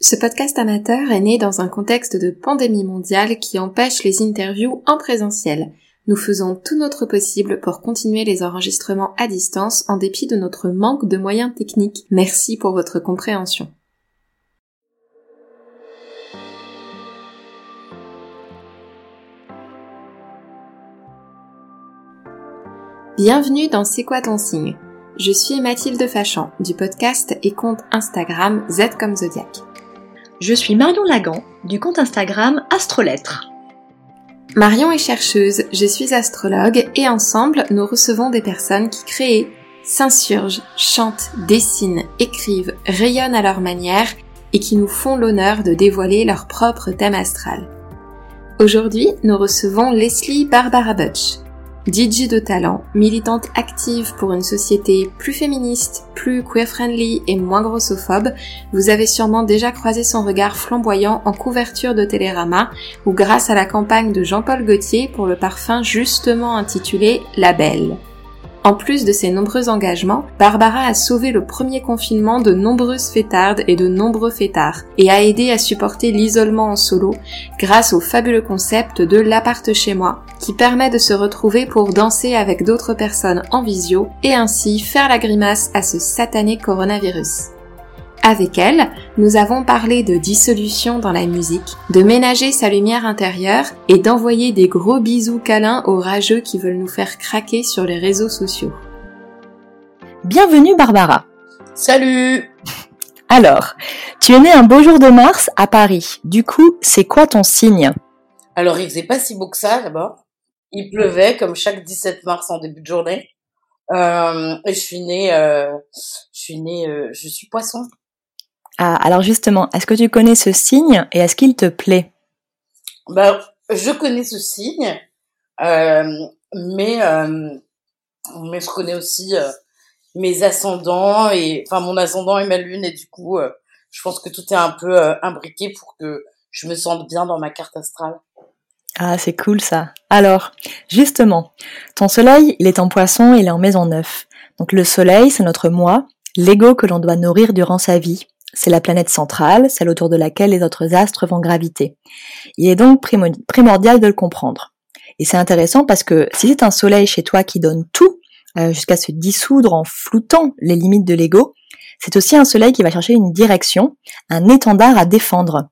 Ce podcast amateur est né dans un contexte de pandémie mondiale qui empêche les interviews en présentiel. Nous faisons tout notre possible pour continuer les enregistrements à distance en dépit de notre manque de moyens techniques. Merci pour votre compréhension. Bienvenue dans C'est quoi ton signe? Je suis Mathilde Fachan du podcast et compte Instagram Z comme Zodiac. Je suis Marion Lagan du compte Instagram Astrolettre. Marion est chercheuse, je suis astrologue et ensemble nous recevons des personnes qui créent, s'insurgent, chantent, dessinent, écrivent, rayonnent à leur manière et qui nous font l'honneur de dévoiler leur propre thème astral. Aujourd'hui, nous recevons Leslie Barbara Butch. DJ de talent, militante active pour une société plus féministe, plus queer-friendly et moins grossophobe, vous avez sûrement déjà croisé son regard flamboyant en couverture de Télérama ou grâce à la campagne de Jean-Paul Gaultier pour le parfum justement intitulé La Belle. En plus de ses nombreux engagements, Barbara a sauvé le premier confinement de nombreuses fêtardes et de nombreux fêtards et a aidé à supporter l'isolement en solo grâce au fabuleux concept de l'appart chez moi qui permet de se retrouver pour danser avec d'autres personnes en visio et ainsi faire la grimace à ce satané coronavirus. Avec elle, nous avons parlé de dissolution dans la musique, de ménager sa lumière intérieure et d'envoyer des gros bisous câlins aux rageux qui veulent nous faire craquer sur les réseaux sociaux. Bienvenue Barbara. Salut Alors, tu es née un beau jour de mars à Paris. Du coup, c'est quoi ton signe? Alors, il faisait pas si beau que ça d'abord. Il pleuvait comme chaque 17 mars en début de journée. Euh, et je suis née, euh, je suis née, euh, je suis poisson. Ah, alors justement, est-ce que tu connais ce signe et est-ce qu'il te plaît? Ben, je connais ce signe, euh, mais euh, mais je connais aussi euh, mes ascendants et enfin mon ascendant et ma lune et du coup, euh, je pense que tout est un peu euh, imbriqué pour que je me sente bien dans ma carte astrale. Ah, c'est cool ça. Alors, justement, ton soleil, il est en poisson et il est en maison 9. Donc le soleil, c'est notre moi, l'ego que l'on doit nourrir durant sa vie. C'est la planète centrale, celle autour de laquelle les autres astres vont graviter. Il est donc primordial de le comprendre. Et c'est intéressant parce que si c'est un soleil chez toi qui donne tout, euh, jusqu'à se dissoudre en floutant les limites de l'ego, c'est aussi un soleil qui va chercher une direction, un étendard à défendre.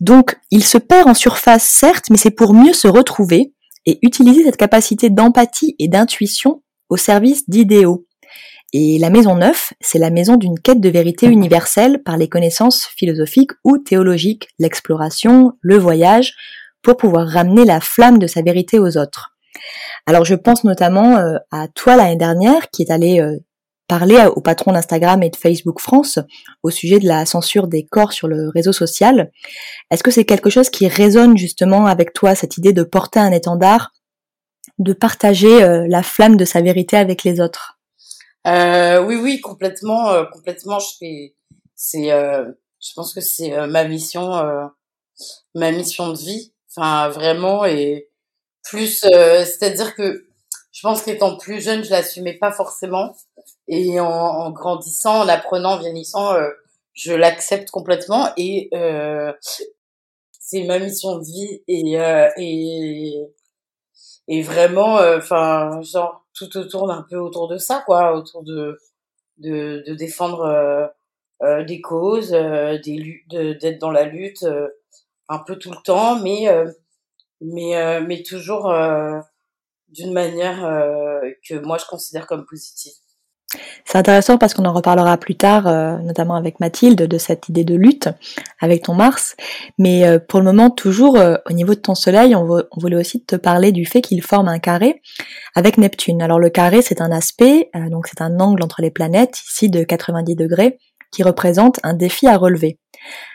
Donc, il se perd en surface, certes, mais c'est pour mieux se retrouver et utiliser cette capacité d'empathie et d'intuition au service d'idéaux. Et la maison 9, c'est la maison d'une quête de vérité universelle par les connaissances philosophiques ou théologiques, l'exploration, le voyage, pour pouvoir ramener la flamme de sa vérité aux autres. Alors je pense notamment euh, à toi l'année dernière qui est allé euh, parler au patron d'Instagram et de Facebook France au sujet de la censure des corps sur le réseau social. Est-ce que c'est quelque chose qui résonne justement avec toi, cette idée de porter un étendard, de partager euh, la flamme de sa vérité avec les autres? Euh, oui, oui, complètement, euh, complètement. Je fais, c'est, euh, je pense que c'est euh, ma mission, euh, ma mission de vie. Enfin, vraiment, et plus, euh, c'est-à-dire que je pense qu'étant plus jeune, je l'assumais pas forcément, et en, en grandissant, en apprenant, en vieillissant, je l'accepte complètement, et c'est ma mission de vie, et et et vraiment, enfin, genre tout tourne un peu autour de ça, quoi, autour de de, défendre euh, euh, des causes, euh, des d'être dans la lutte un peu tout le temps, mais mais mais toujours d'une manière que moi je considère comme positive. C'est intéressant parce qu'on en reparlera plus tard, euh, notamment avec Mathilde, de cette idée de lutte avec ton Mars. Mais euh, pour le moment, toujours euh, au niveau de ton Soleil, on, voulait aussi te parler du fait qu'il forme un carré avec Neptune. Alors le carré, c'est un aspect, donc c'est un angle entre les planètes, ici de 90 degrés, qui représente un défi à relever.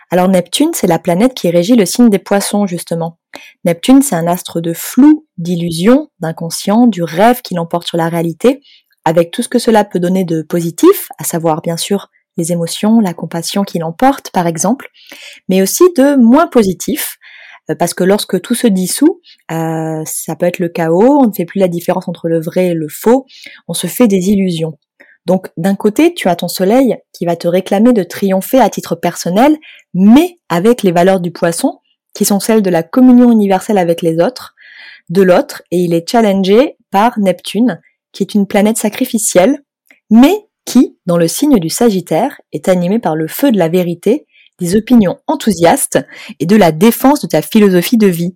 Alors Neptune, c'est la planète qui régit le signe des poissons, justement. Neptune, c'est un astre de flou, d'illusion, d'inconscient, du rêve qui l'emporte sur la réalité, avec tout ce que cela peut donner de positif, à savoir bien sûr les émotions, la compassion qui l'emporte par exemple, mais aussi de moins positif, euh, parce que lorsque tout se dissout, euh, ça peut être le chaos, on ne fait plus la différence entre le vrai et le faux, on se fait des illusions. Donc d'un côté, tu as ton soleil qui va te réclamer de triompher à titre personnel, mais avec les valeurs du poisson, qui sont celles de la communion universelle avec les autres, de l'autre, et il est challengé par Neptune, qui est une planète sacrificielle, mais qui, dans le signe du Sagittaire, est animé par le feu de la vérité, des opinions enthousiastes et de la défense de ta philosophie de vie.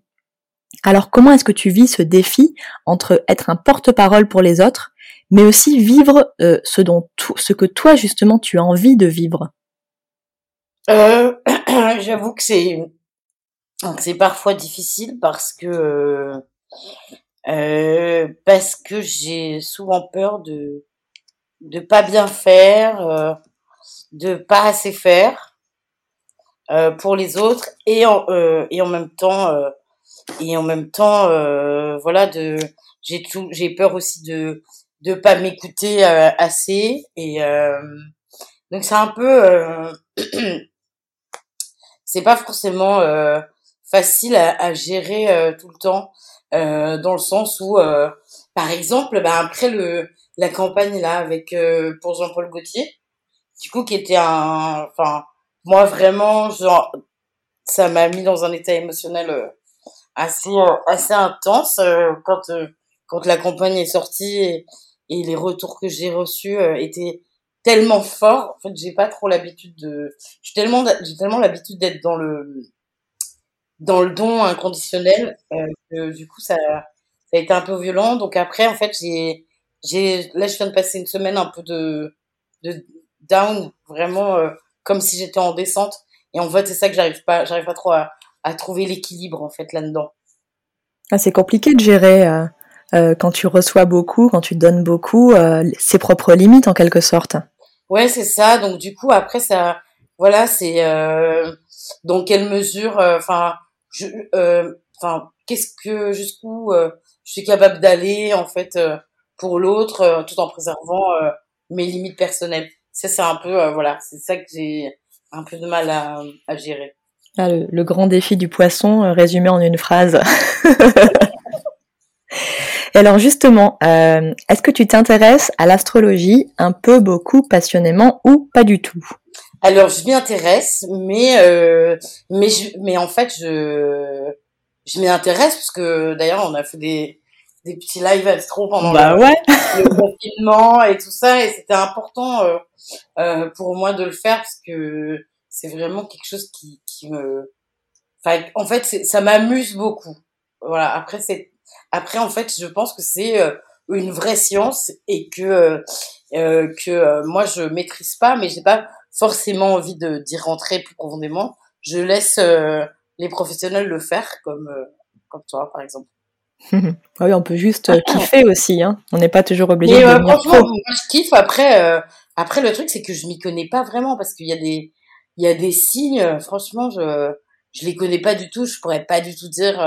Alors comment est-ce que tu vis ce défi entre être un porte-parole pour les autres, mais aussi vivre euh, ce, dont ce que toi justement tu as envie de vivre? Euh, J'avoue que c'est c'est parfois difficile parce que euh, parce que j'ai souvent peur de de pas bien faire, euh, de pas assez faire euh, pour les autres et en euh, et en même temps euh, et en même temps voilà de j'ai tout j'ai peur aussi de de pas m'écouter assez et donc c'est un peu c'est pas forcément facile à, à gérer tout le temps euh, dans le sens où, euh, par exemple, bah, après le la campagne là avec euh, pour Jean-Paul Gaultier, du coup qui était un, enfin moi vraiment genre ça m'a mis dans un état émotionnel assez assez intense quand quand la campagne est sortie et, et les retours que j'ai reçus étaient tellement forts. En fait, j'ai pas trop l'habitude de, j'ai tellement j'ai tellement l'habitude d'être dans le dans le don inconditionnel. Euh, du coup, ça, ça a été un peu violent. Donc après, en fait, j'ai, j'ai, là, je viens de passer une semaine un peu de, de down, vraiment euh, comme si j'étais en descente. Et en fait, c'est ça que j'arrive pas, j'arrive pas trop à, à trouver l'équilibre en fait là-dedans. Ah, c'est compliqué de gérer euh, euh, quand tu reçois beaucoup, quand tu donnes beaucoup, euh, ses propres limites en quelque sorte. Ouais, c'est ça. Donc du coup, après ça, voilà, c'est euh, dans quelle mesure, enfin je euh, enfin qu'est-ce que jusqu'où euh, je suis capable d'aller en fait euh, pour l'autre tout en préservant mes limites personnelles. Ça c'est un peu voilà c'est ça que j'ai un peu de mal à, à gérer. Ah, le, le, grand défi du poisson résumé en une phrase. Alors justement, euh, est-ce que tu t'intéresses à l'astrologie un peu, beaucoup, passionnément ou pas du tout? Alors je m'y intéresse, mais euh, mais je, mais en fait je je m'y intéresse parce que d'ailleurs on a fait des des petits lives astro pendant bah le, ouais. le, confinement et tout ça et c'était important euh, euh, pour moi de le faire parce que c'est vraiment quelque chose qui qui me enfin en fait ça m'amuse beaucoup voilà après c'est après en fait je pense que c'est euh, une vraie science et que euh, que moi je maîtrise pas mais j'ai pas forcément envie de d'y rentrer plus profondément. Je laisse euh, les professionnels le faire, comme euh, comme toi par exemple. Ah oui, on peut juste euh, kiffer aussi, hein. On n'est pas toujours obligé Mais, de euh, franchement, moi, je kiffe. Après, après le truc, c'est que je m'y connais pas vraiment parce qu'il y a des il y a des signes. franchement, je je les connais pas du tout. Je pourrais pas du tout dire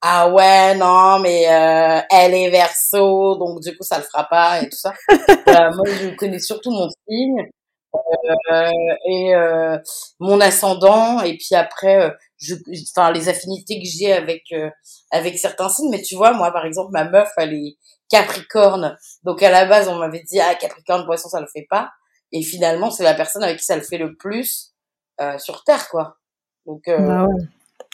ah ouais non mais elle est verso donc du coup ça le fera pas et tout ça. moi, je connais surtout mon signe euh, et euh, mon ascendant et puis après euh, je enfin les affinités que j'ai avec euh, avec certains signes. Mais tu vois moi par exemple ma meuf elle est Capricorne. Donc à la base on m'avait dit ah Capricorne poisson ça le fait pas. Et finalement c'est la personne avec qui ça le fait le plus euh, sur terre quoi. Donc bah ouais.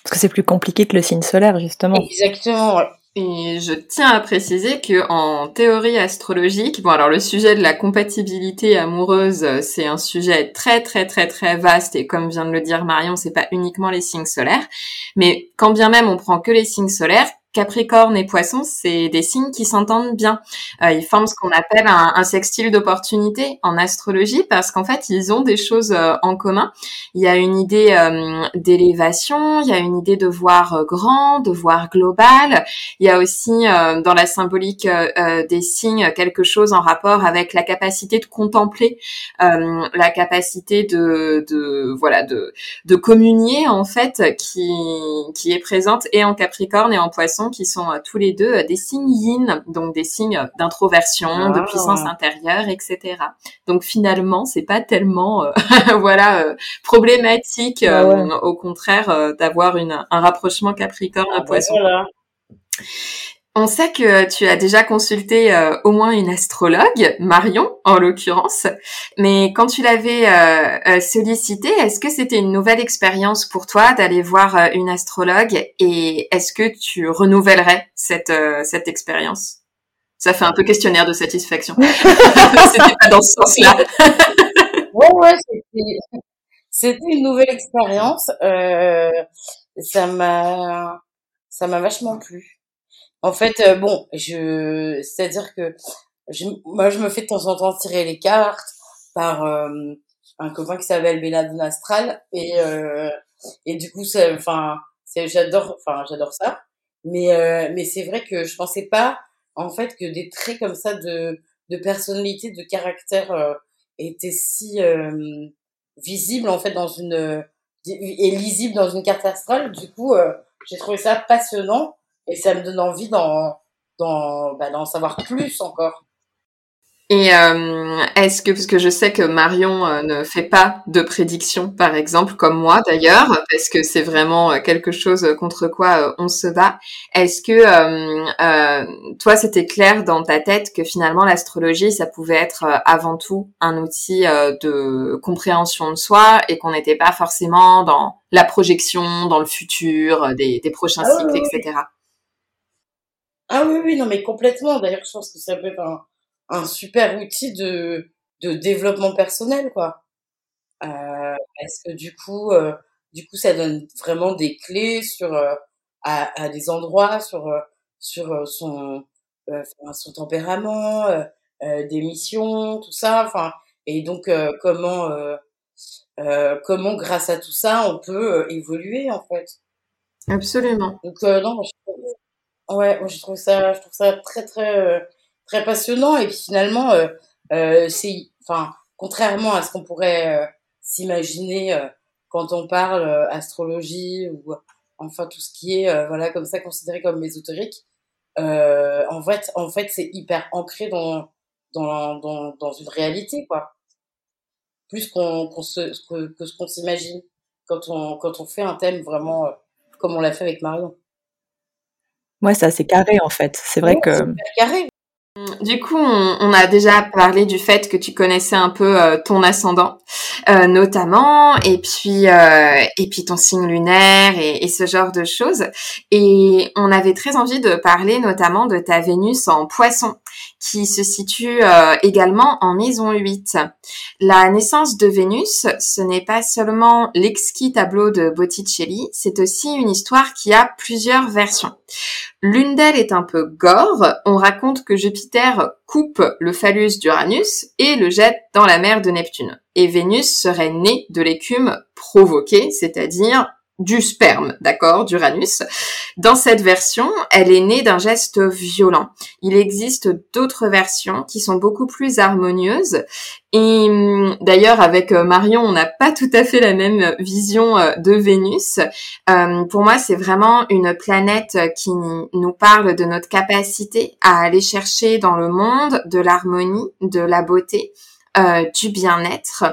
parce que c'est plus compliqué que le signe solaire justement. Exactement ouais. Et je tiens à préciser que en théorie astrologique, bon alors le sujet de la compatibilité amoureuse, c'est un sujet très très très très vaste. Et comme vient de le dire Marion, c'est pas uniquement les signes solaires, mais quand bien même on prend que les signes solaires, Capricorne et Poisson, c'est des signes qui s'entendent bien. Euh, ils forment ce qu'on appelle un, sextile d'opportunité en astrologie parce qu'en fait, ils ont des choses euh, en commun. Il y a une idée euh, d'élévation, il y a une idée de voir grand, de voir global. Il y a aussi dans la symbolique des signes quelque chose en rapport avec la capacité de contempler, la capacité de, voilà de, de communier en fait qui qui est présente et en Capricorne et en Poisson qui sont euh, tous les deux euh, des signes yin, donc des signes d'introversion, ah. de puissance intérieure, etc. Donc finalement, c'est pas tellement, euh, voilà, problématique. Ah ouais. au contraire, d'avoir un rapprochement Capricorne-Poisson. Ah, voilà. On sait que tu as déjà consulté euh, au moins une astrologue, Marion en l'occurrence, mais quand tu l'avais euh, euh sollicité, est-ce que c'était une nouvelle expérience pour toi d'aller voir euh, une astrologue et est-ce que tu renouvellerais cette cette expérience? Ça fait un peu questionnaire de satisfaction. c'était pas dans ce sens-là. ouais, ouais, c'était c'était une nouvelle expérience. ça m'a ça m'a vachement plu. En fait, euh, bon, je, c'est-à-dire que je, moi, je me fais de temps en temps tirer les cartes par euh, un copain qui s'appelle Béladon Astral et euh, et du coup, c'est, enfin, j'adore, enfin, j'adore ça. Mais mais c'est vrai que je pensais pas, en fait, que des traits comme ça de de personnalité, de caractère étaient si visibles en fait dans une et lisibles dans une carte astrale. Du coup, j'ai trouvé ça passionnant et ça me donne envie d'en d'en bah, d'en savoir plus encore. Et euh, est-ce que, parce que je sais que Marion euh, ne fait pas de prédictions, par exemple, comme moi d'ailleurs, parce que c'est vraiment euh, quelque chose contre quoi on se bat. Est-ce que toi, c'était clair dans ta tête que finalement l'astrologie, ça pouvait être avant tout un outil de compréhension de soi et qu'on n'était pas forcément dans la projection, dans le futur, des, des prochains ah cycles, etc. Ah oui, oui, non, mais complètement. D'ailleurs, je pense que ça peut être un, un super outil de, de développement personnel, quoi. Euh, parce que du coup, euh, du coup, ça donne vraiment des clés sur euh, à, à des endroits, sur sur son son tempérament, des missions, tout ça. Enfin, et donc comment comment grâce à tout ça on peut évoluer en fait. Absolument. Donc non, Ouais, je trouve ça, je trouve ça très très euh, très passionnant et puis finalement euh, euh, c'est, enfin, contrairement à ce qu'on pourrait s'imaginer quand on parle astrologie ou enfin tout ce qui est voilà comme ça considéré comme ésotérique, en fait en fait c'est hyper ancré dans dans dans dans une réalité quoi, plus qu'on qu'on se que, que ce qu'on s'imagine quand on quand on fait un thème vraiment comme on l'a fait avec Marion. Ouais, c'est assez carré en fait. C'est vrai que. Carré. Du coup, on, a déjà parlé du fait que tu connaissais un peu euh, ton ascendant, euh, notamment, et puis euh, et puis ton signe lunaire et, et, ce genre de choses. Et on avait très envie de parler notamment de ta Vénus en Poisson, qui se situe également en maison 8. La naissance de Vénus, ce n'est pas seulement l'exquis tableau de Botticelli, c'est aussi une histoire qui a plusieurs versions. L'une d'elles est un peu gore. On raconte que Jupiter coupe le phallus d'Uranus et le jette dans la mer de Neptune. Et Vénus serait née de l'écume provoquée, c'est-à-dire du sperme, d'accord, d'Uranus. Dans cette version, elle est née d'un geste violent. Il existe d'autres versions qui sont beaucoup plus harmonieuses. Et hum, d'ailleurs, avec euh, Marion, on n'a pas tout à fait la même vision euh, de Vénus. Euh, pour moi, c'est vraiment une planète qui nous parle de notre capacité à aller chercher dans le monde de l'harmonie, de la beauté euh, du bien-être.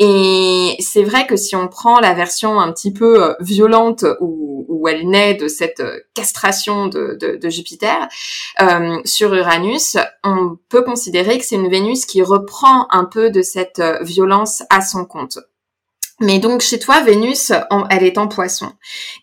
Et c'est vrai que si on prend la version un petit peu euh, violente où, elle naît de cette euh, castration de, Jupiter sur Uranus, on peut considérer que c'est une Vénus qui reprend un peu de cette violence à son compte. Mais donc chez toi, Vénus, elle est en poisson.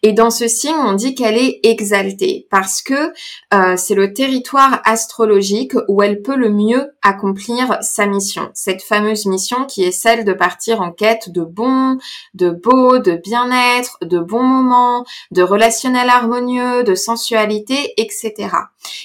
Et dans ce signe, on dit qu'elle est exaltée parce que euh, c'est le territoire astrologique où elle peut le mieux accomplir sa mission. Cette fameuse mission qui est celle de partir en quête de bon, de beau, de bien-être, de bons moments, de relationnel harmonieux, de sensualité, etc.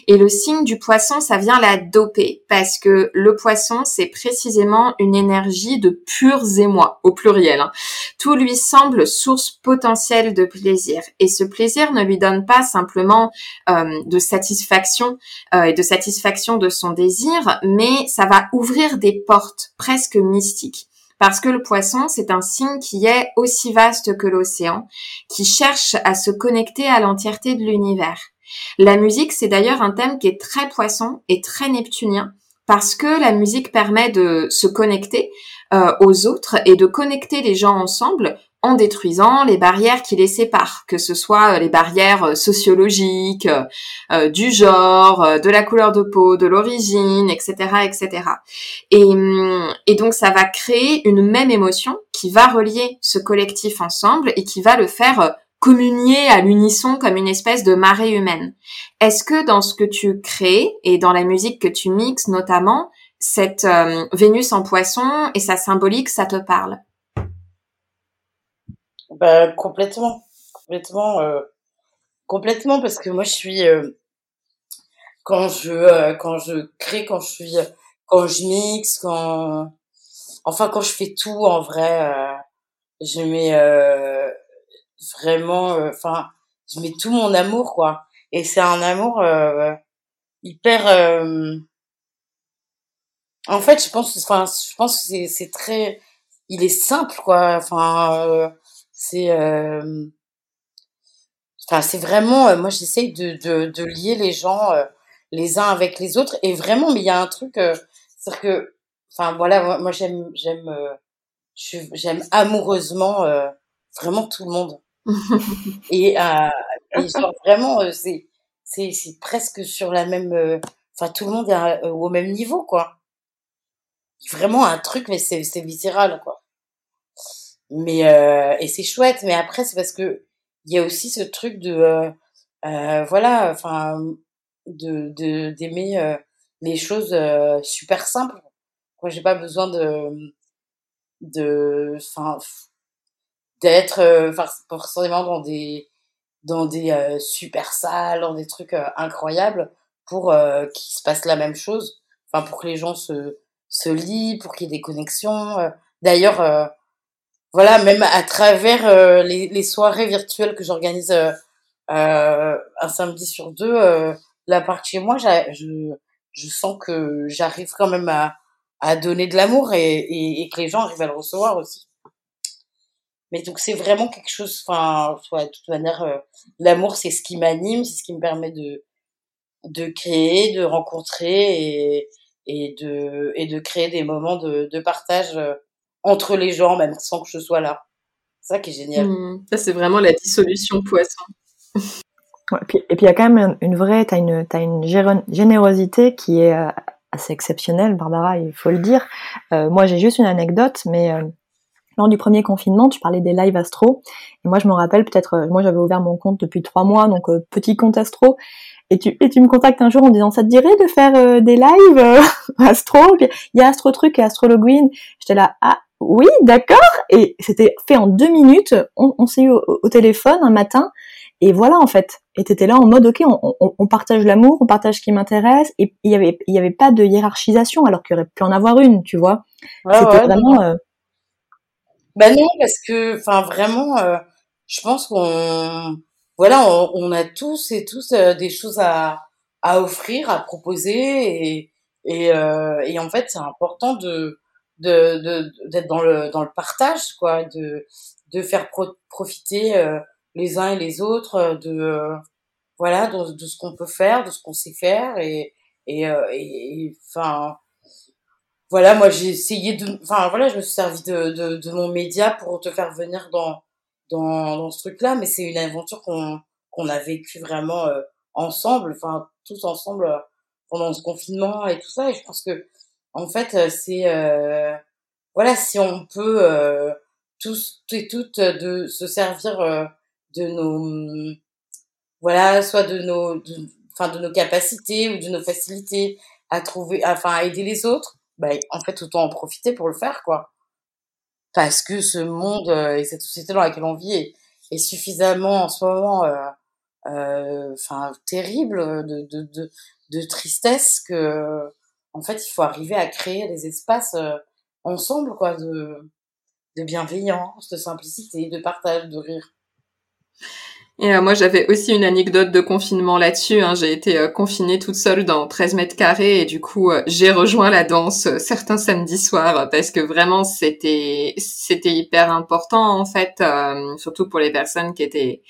Et le signe du poisson, ça vient la doper parce que le poisson, c'est précisément une énergie de purs émois, au pluriel. Hein. Tout lui semble source potentielle de plaisir. Et ce plaisir ne lui donne pas simplement euh, de satisfaction euh, et de satisfaction de son désir, mais ça va ouvrir des portes presque mystiques. Parce que le poisson, c'est un signe qui est aussi vaste que l'océan, qui cherche à se connecter à l'entièreté de l'univers. La musique, c'est d'ailleurs un thème qui est très poisson et très neptunien, parce que la musique permet de se connecter euh, aux autres et de connecter les gens ensemble en détruisant les barrières qui les séparent, que ce soit les barrières sociologiques, du genre, de la couleur de peau, de l'origine, etc., etc. Et, hum, et donc ça va créer une même émotion qui va relier ce collectif ensemble et qui va le faire communier à l'unisson comme une espèce de marée humaine. Est-ce que dans ce que tu crées et dans la musique que tu mixes notamment, cette euh, Vénus en poisson et sa symbolique, ça te parle? Bah, Complètement. Complètement. Euh, complètement parce que moi je suis... Euh, quand je quand je crée, quand je suis... Quand je mixe, quand... Enfin, quand je fais tout, en vrai, je mets vraiment, euh, enfin, je mets tout mon amour, quoi. Et c'est un amour euh, hyper. Euh, en fait, je pense, enfin, je pense que c'est, c'est très, il est simple, quoi. Enfin, c'est, enfin, c'est vraiment, moi, j'essaye de, de, de lier les gens les uns avec les autres. Et vraiment, mais il y a un truc, c'est que, enfin, voilà, moi, j'aime, j'aime, j'aime amoureusement vraiment tout le monde et, euh, vraiment, euh, c'est, c'est, c'est presque sur la même, euh, enfin, tout le monde est au même niveau, quoi. Vraiment un truc, mais c'est, c'est viscéral, quoi. Mais, euh, et c'est chouette, mais après, c'est parce que il y a aussi ce truc de, euh, euh voilà, enfin, de, de, d'aimer les choses super simples. Moi, j'ai pas besoin de, de, enfin, d'être euh, forcément dans des dans des euh, super salles, dans des trucs euh, incroyables pour qu'il se passe la même chose. Enfin, pour que les gens se se lient, pour qu'il y ait des connexions. D'ailleurs, voilà, même à travers les, soirées virtuelles que j'organise un samedi sur deux, la part chez moi, je, je sens que j'arrive quand même à, à donner de l'amour et, que les gens arrivent à le recevoir aussi. Mais donc c'est vraiment quelque chose, enfin, de toute manière, euh, l'amour c'est ce qui m'anime, c'est ce qui me permet de de créer, de rencontrer et et de et de créer des moments de, de partage euh, entre les gens, même sans que je sois là. C'est ça qui est génial. Mmh. ça c'est vraiment la dissolution poisson. et puis il y a quand même une vraie, t'as une t'as une générosité qui est euh, assez exceptionnelle, Barbara, il faut le dire. moi j'ai juste une anecdote, mais lors du premier confinement, tu parlais des lives astro. Et moi, je me rappelle peut-être, euh, moi, j'avais ouvert mon compte depuis trois mois, donc euh, petit compte astro. Et tu, et tu me contactes un jour en disant, ça te dirait de faire euh, des lives astro? Il y a Astro Truc et Astrologuine. J'étais là, ah oui, d'accord. Et c'était fait en deux minutes. On, s'est eu au, téléphone un matin. Et voilà, en fait. Et t'étais là en mode, ok, on, on, partage l'amour, on partage ce qui m'intéresse. Et il y avait, il y avait pas de hiérarchisation, alors qu'il y aurait pu en avoir une, tu vois. c'était vraiment... Ben non, parce que, enfin, vraiment, euh, je pense qu'on, voilà, on, on, a tous et tous euh, des choses à, à offrir, à proposer, et, et, euh, et en fait, c'est important de de d'être dans le dans le partage, quoi, de de faire profiter euh, les uns et les autres de voilà de, de ce qu'on peut faire, de ce qu'on sait faire, et et enfin voilà, moi j'ai essayé de, enfin voilà, je me suis servi de, de, de, mon média pour te faire venir dans dans, dans ce truc-là, mais c'est une aventure qu'on qu'on a vécu vraiment euh, ensemble, enfin tous ensemble euh, pendant ce confinement et tout ça. Et je pense que en fait euh, c'est voilà, si on peut tous et toutes de se servir de nos voilà, soit de nos enfin de, nos capacités ou de nos facilités à trouver, enfin à aider les autres bah, en fait, autant en profiter pour le faire, quoi. Parce que ce monde euh, et cette société dans laquelle on vit est, est suffisamment en ce moment, euh, euh, enfin, terrible de, de, de, de, tristesse que, en fait, il faut arriver à créer des espaces ensemble, quoi, de, de bienveillance, de simplicité, de partage, de rire. Et euh, moi, j'avais aussi une anecdote de confinement là-dessus. Hein. J'ai été euh, confinée toute seule dans 13 mètres carrés et du coup, euh, j'ai rejoint la danse certains samedis soirs parce que vraiment, c'était c'était hyper important en fait, surtout pour les personnes qui étaient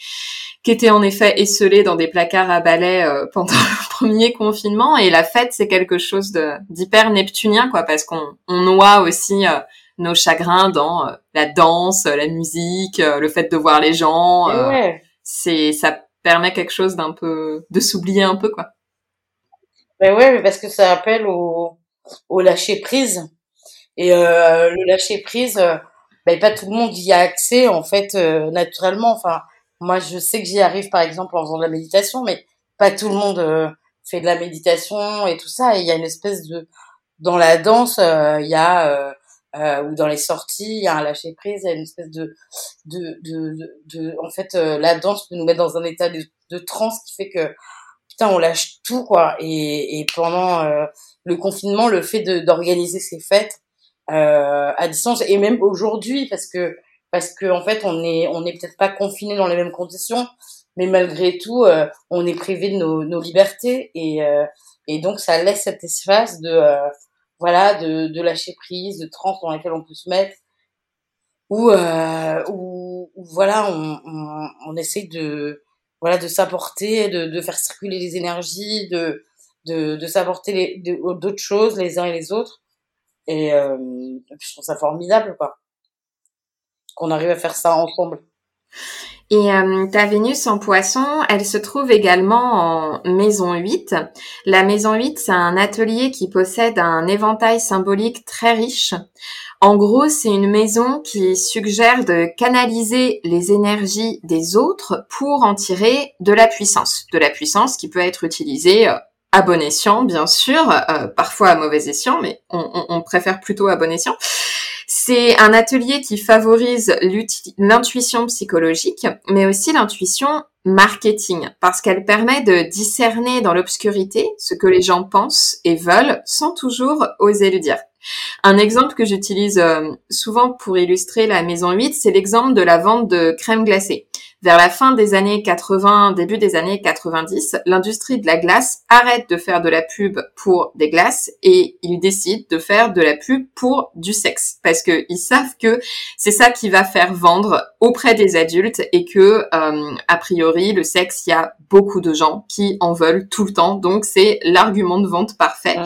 qui étaient en effet esselées dans des placards à balai pendant le premier confinement. Et la fête, c'est quelque chose d'hyper neptunien, quoi, parce qu'on on noie aussi nos chagrins dans la danse, la musique, le fait de voir les gens. ouais. C'est ça permet quelque chose d'un peu de s'oublier un peu quoi. Ben ouais, parce que ça appelle au, au lâcher prise. Et euh, le lâcher prise, euh, ben pas tout le monde y a accès en fait euh, naturellement. Enfin, moi je sais que j'y arrive par exemple en faisant de la méditation, mais pas tout le monde euh, fait de la méditation et tout ça. Il y a une espèce de dans la danse, il y a ou dans les sorties, il y a un lâcher prise, il y a une espèce de de de, de, en fait la danse peut nous mettre dans un état de, de transe qui fait que putain on lâche tout quoi. Et, et pendant le confinement, le fait d'organiser ces fêtes euh, à distance et même aujourd'hui parce que parce que en fait on est on est peut-être pas confiné dans les mêmes conditions mais malgré tout euh, on est privé de nos, nos libertés et euh, et donc ça laisse cet espace de euh, voilà de, de lâcher prise de trans dans lesquels on peut se mettre où où, voilà on, on, on essaie de voilà de s'apporter de, de faire circuler les énergies de de, de s'apporter d'autres choses les uns et les autres et, euh, je trouve ça formidable, quoi. Qu'on arrive à faire ça ensemble. Et euh, ta Vénus en poisson, elle se trouve également en maison 8. La maison 8, c'est un atelier qui possède un éventail symbolique très riche. En gros, c'est une maison qui suggère de canaliser les énergies des autres pour en tirer de la puissance. De la puissance qui peut être utilisée euh, à bon escient, bien sûr, euh, parfois à mauvais escient, mais on, préfère plutôt à bon escient. C'est un atelier qui favorise l'intuition psychologique, mais aussi l'intuition marketing, parce qu'elle permet de discerner dans l'obscurité ce que les gens pensent et veulent sans toujours oser le dire. Un exemple que j'utilise euh, souvent pour illustrer la maison 8, c'est l'exemple de la vente de crème glacée. Vers la fin des années 80, début des années 90, l'industrie de la glace arrête de faire de la pub pour des glaces et ils décident de faire de la pub pour du sexe. Parce qu'ils savent que c'est ça qui va faire vendre auprès des adultes et que euh, a priori le sexe, il y a beaucoup de gens qui en veulent tout le temps, donc c'est l'argument de vente parfait.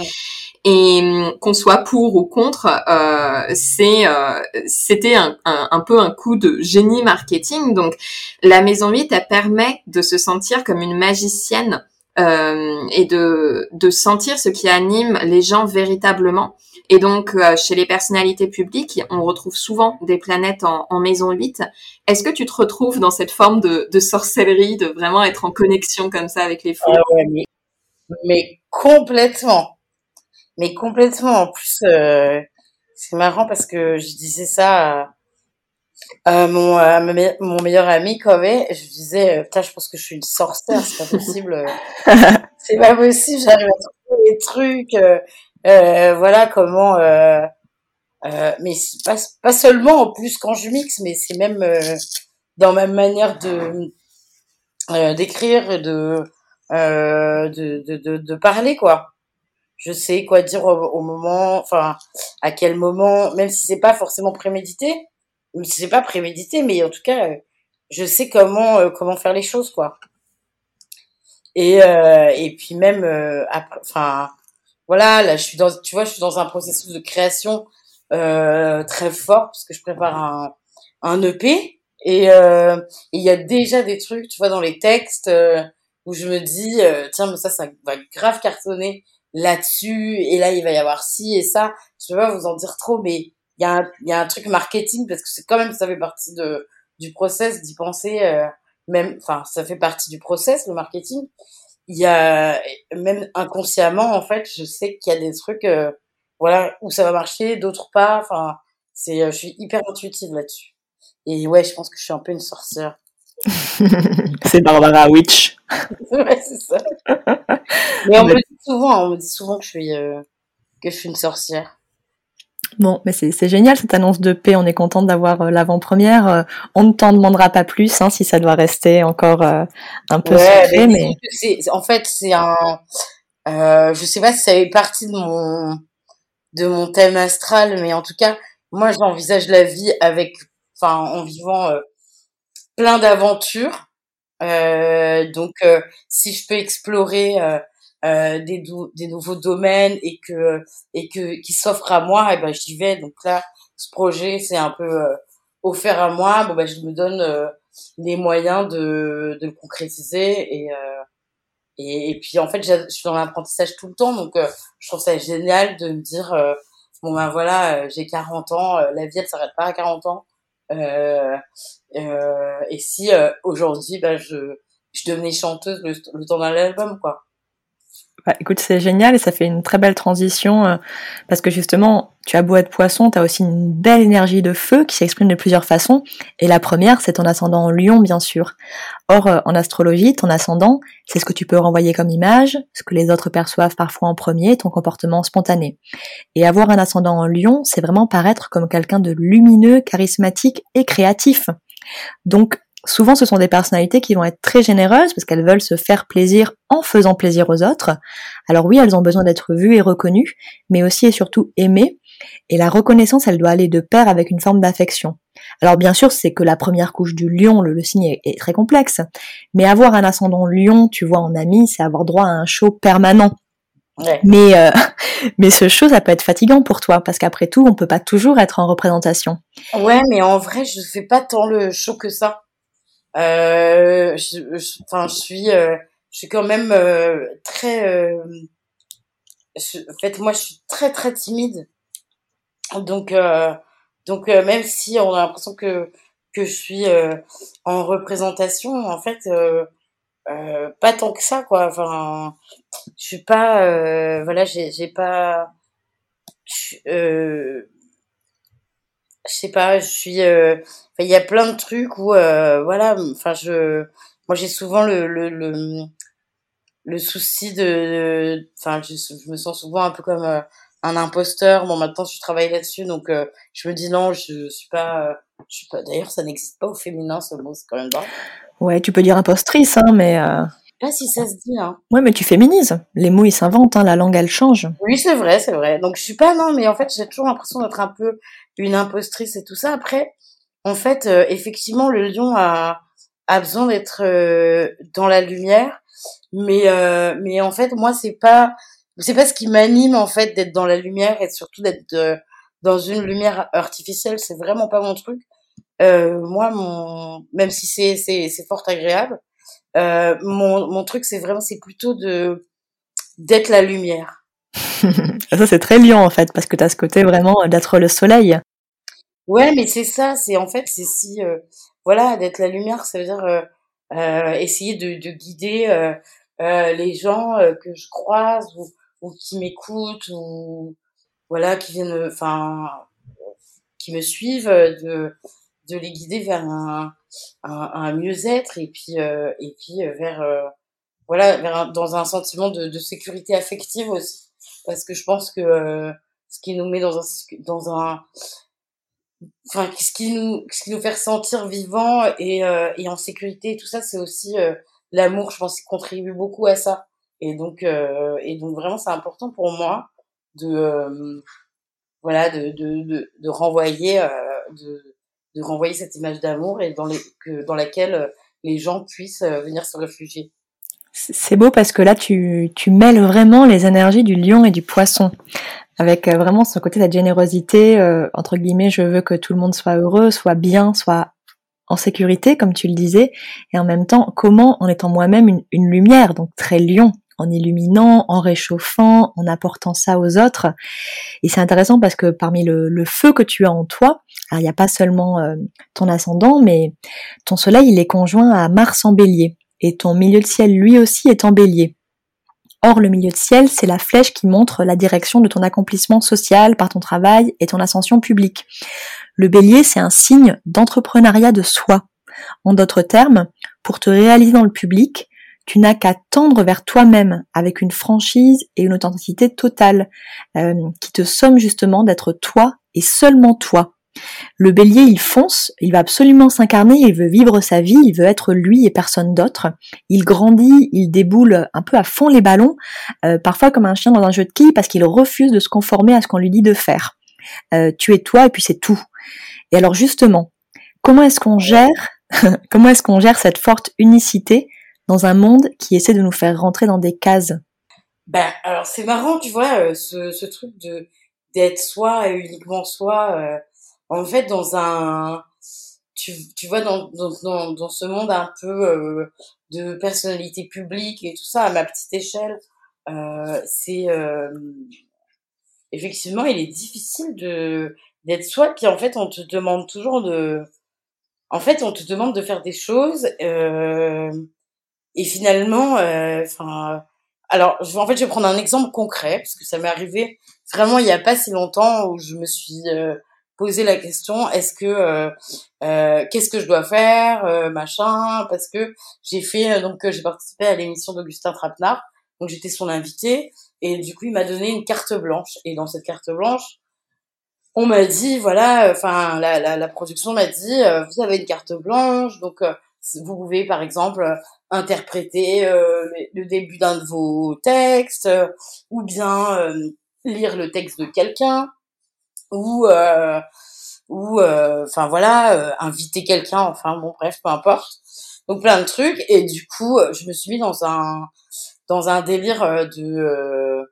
Et hum, qu'on soit pour ou contre, euh, c'est euh, c'était un, un, peu un coup de génie marketing. Donc la maison 8, elle permet de se sentir comme une magicienne euh, et de, de sentir ce qui anime les gens véritablement. Et donc, euh, chez les personnalités publiques, on retrouve souvent des planètes en, en maison 8. Est-ce que tu te retrouves dans cette forme de, de, sorcellerie, de vraiment être en connexion comme ça avec les fous? Ah mais, mais complètement mais complètement. En plus, euh, c'est marrant parce que je disais ça à, mon, mon meilleur ami Kobe. Je disais, euh, putain, je pense que je suis une sorcière, c'est pas possible. Euh. c'est pas possible, j'arrive à trouver des trucs. Euh, voilà comment. Euh, mais pas, pas seulement en plus quand je mixe, mais c'est même dans ma manière de d'écrire de, de, de, de parler quoi je sais quoi dire au, moment, enfin, à quel moment, même si c'est pas forcément prémédité, même si c'est pas prémédité, mais en tout cas, je sais comment, euh, comment faire les choses, quoi. Et, euh, et puis même, euh, après, enfin, voilà, là, je suis dans, tu vois, je suis dans un processus de création euh, très fort parce que je prépare un, un EP et il y a déjà des trucs, tu vois, dans les textes où je me dis, tiens, mais ça, ça va grave cartonner là-dessus et là il va y avoir ci et ça. Je vais pas vous en dire trop mais il y a un, y a un truc marketing parce que c'est quand même ça fait partie de du process d'y penser euh, même enfin ça fait partie du process le marketing. Il y a même inconsciemment en fait je sais qu'il y a des trucs euh, voilà où ça va marcher d'autres pas. Enfin c'est euh, je suis hyper intuitive là-dessus. Et ouais je pense que je suis un peu une sorcière c'est Barbara Witch ouais c'est ça mais on me dit souvent, on me dit souvent que je suis, euh, que je suis une sorcière. Bon, mais c'est génial cette annonce de paix. On est contente d'avoir euh, l'avant-première. Euh, on ne t'en demandera pas plus hein, si ça doit rester encore un peu secret. Mais, en fait, c'est un. je sais pas si ça fait partie de mon de mon thème astral, mais en tout cas, moi, j'envisage la vie avec, enfin, en vivant plein d'aventures. donc, si je peux explorer euh, des, des nouveaux domaines et que et que qui s'offrent à moi et ben j'y vais donc là ce projet c'est un peu offert à moi, bon bah je me donne les moyens de, de le concrétiser et et, et, puis en fait, je suis dans l'apprentissage tout le temps, donc je trouve ça génial de me dire bon ben voilà, j'ai 40 ans, la vie elle s'arrête pas à 40 ans. Euh, euh, et si aujourd'hui, ben je je devenais chanteuse le, le temps d'un album, quoi. Bah, écoute, c'est génial et ça fait une très belle transition euh, parce que justement, tu as beau être poisson, tu as aussi une belle énergie de feu qui s'exprime de plusieurs façons. Et la première, c'est ton ascendant en lion, bien sûr. Or, euh, en astrologie, ton ascendant, c'est ce que tu peux renvoyer comme image, ce que les autres perçoivent parfois en premier, ton comportement spontané. Et avoir un ascendant en lion, c'est vraiment paraître comme quelqu'un de lumineux, charismatique et créatif. Donc, Souvent, ce sont des personnalités qui vont être très généreuses parce qu'elles veulent se faire plaisir en faisant plaisir aux autres. Alors oui, elles ont besoin d'être vues et reconnues, mais aussi et surtout aimées. Et la reconnaissance, elle doit aller de pair avec une forme d'affection. Alors bien sûr, c'est que la première couche du lion, le, signe est, très complexe, mais avoir un ascendant lion, tu vois, en ami, c'est avoir droit à un show permanent. Mais euh, mais ce show ça peut être fatigant pour toi parce qu'après tout on peut pas toujours être en représentation. Ouais mais en vrai je fais pas tant le show que ça. Euh, je, enfin, je, suis, euh, je suis quand même euh, très. Euh, en fait, moi, je suis très très timide. Donc, donc même si on a l'impression que que je suis en représentation, en fait, pas tant que ça, quoi. Enfin, je suis pas, voilà, j'ai j'ai pas. Je, je sais pas, je suis euh, il y a plein de trucs où euh, voilà, enfin je moi j'ai souvent le le, le le souci de enfin je, me sens souvent un peu comme euh, un imposteur. Bon maintenant je travaille là-dessus donc je me dis non, je suis pas je suis pas d'ailleurs ça n'existe pas au féminin ce mot, c'est quand même dingue. Ouais, tu peux dire impostrice hein mais pas si ça se dit. Hein. Ouais, mais tu féminises. Les mots, ils s'inventent, hein, la langue, elle change. Oui, c'est vrai, c'est vrai. Donc, je suis pas, non, mais en fait, j'ai toujours l'impression d'être un peu une impostrice et tout ça. Après, en fait, euh, effectivement, le lion a, a besoin d'être euh, dans la lumière. Mais, euh, mais en fait, moi, c'est pas, c'est pas ce qui m'anime, en fait, d'être dans la lumière et surtout d'être dans une lumière artificielle. C'est vraiment pas mon truc. moi, mon, même si c'est, c'est, c'est fort agréable, euh, mon, mon truc, c'est vraiment, c'est plutôt de d'être la lumière. ça, c'est très lion, en fait, parce que tu as ce côté vraiment d'être le soleil. Ouais, mais c'est ça, c'est en fait, c'est si, euh, voilà, d'être la lumière, ça veut dire euh, euh essayer de, de guider euh, les gens que je croise ou, ou qui m'écoutent ou voilà, qui viennent, enfin, qui me suivent, de, de les guider vers un, un, un mieux-être et puis euh, et puis euh, vers euh, voilà vers dans un sentiment de, sécurité affective aussi. Parce que je pense que ce qui nous met dans un dans un enfin ce qui nous ce qui nous fait ressentir vivant et et en sécurité tout ça c'est aussi l'amour. Je pense qu'il contribue beaucoup à ça. Et donc et donc vraiment c'est important pour moi de voilà de de renvoyer de renvoyer cette image d'amour et dans, les, que, dans laquelle euh, les gens puissent euh, venir se réfugier. C'est beau parce que là, tu, tu mêles vraiment les énergies du lion et du poisson. Avec euh, vraiment ce côté, de générosité, entre guillemets, je veux que tout le monde soit heureux, soit bien, soit en sécurité, comme tu le disais, et en même temps, comment, en étant moi-même une, une lumière, donc très lion, en illuminant, en réchauffant, en apportant ça aux autres. Et c'est intéressant parce que parmi le, feu que tu as en toi, il n'y a pas seulement euh, ton ascendant, mais ton soleil, il est conjoint à Mars en bélier. Et ton milieu de ciel, lui aussi, est en bélier. Or, le milieu de ciel, c'est la flèche qui montre la direction de ton accomplissement social par ton travail et ton ascension publique. Le bélier, c'est un signe d'entrepreneuriat de soi. En d'autres termes, pour te réaliser dans le public, tu n'as qu'à tendre vers toi-même avec une franchise et une authenticité totale euh, qui te somme justement d'être toi et seulement toi. Le bélier, il fonce, il va absolument s'incarner, il veut vivre sa vie, il veut être lui et personne d'autre. Il grandit, il déboule un peu à fond les ballons, euh, parfois comme un chien dans un jeu de quilles parce qu'il refuse de se conformer à ce qu'on lui dit de faire. Euh, tu es toi et puis c'est tout. Et alors justement, comment est-ce qu'on gère, comment est-ce qu'on gère cette forte unicité dans un monde qui essaie de nous faire rentrer dans des cases Ben, alors c'est marrant, tu vois, euh, ce, truc de d'être soi et uniquement soi. Euh, en fait, dans un, tu, tu vois, dans, dans, dans, ce monde un peu euh, de personnalité publique et tout ça, à ma petite échelle, c'est effectivement, il est difficile de d'être soi. Puis en fait, on te demande toujours de, en fait, on te demande de faire des choses et finalement, euh, enfin, alors, en fait, je vais prendre un exemple concret parce que ça m'est arrivé vraiment il y a pas si longtemps où je me suis euh, posé la question est-ce que euh, euh, qu'est-ce que je dois faire euh, machin parce que j'ai fait donc j'ai participé à l'émission d'Augustin Trapenard donc j'étais son invité et du coup il m'a donné une carte blanche. Et dans cette carte blanche on m'a dit voilà enfin la, la, la production m'a dit vous avez une carte blanche donc vous pouvez par exemple interpréter le début d'un de vos textes ou bien lire le texte de quelqu'un ou euh, ou euh, enfin voilà euh, inviter quelqu'un enfin bon bref peu importe. Donc plein de trucs. Et du coup je me suis mis dans un dans un délire de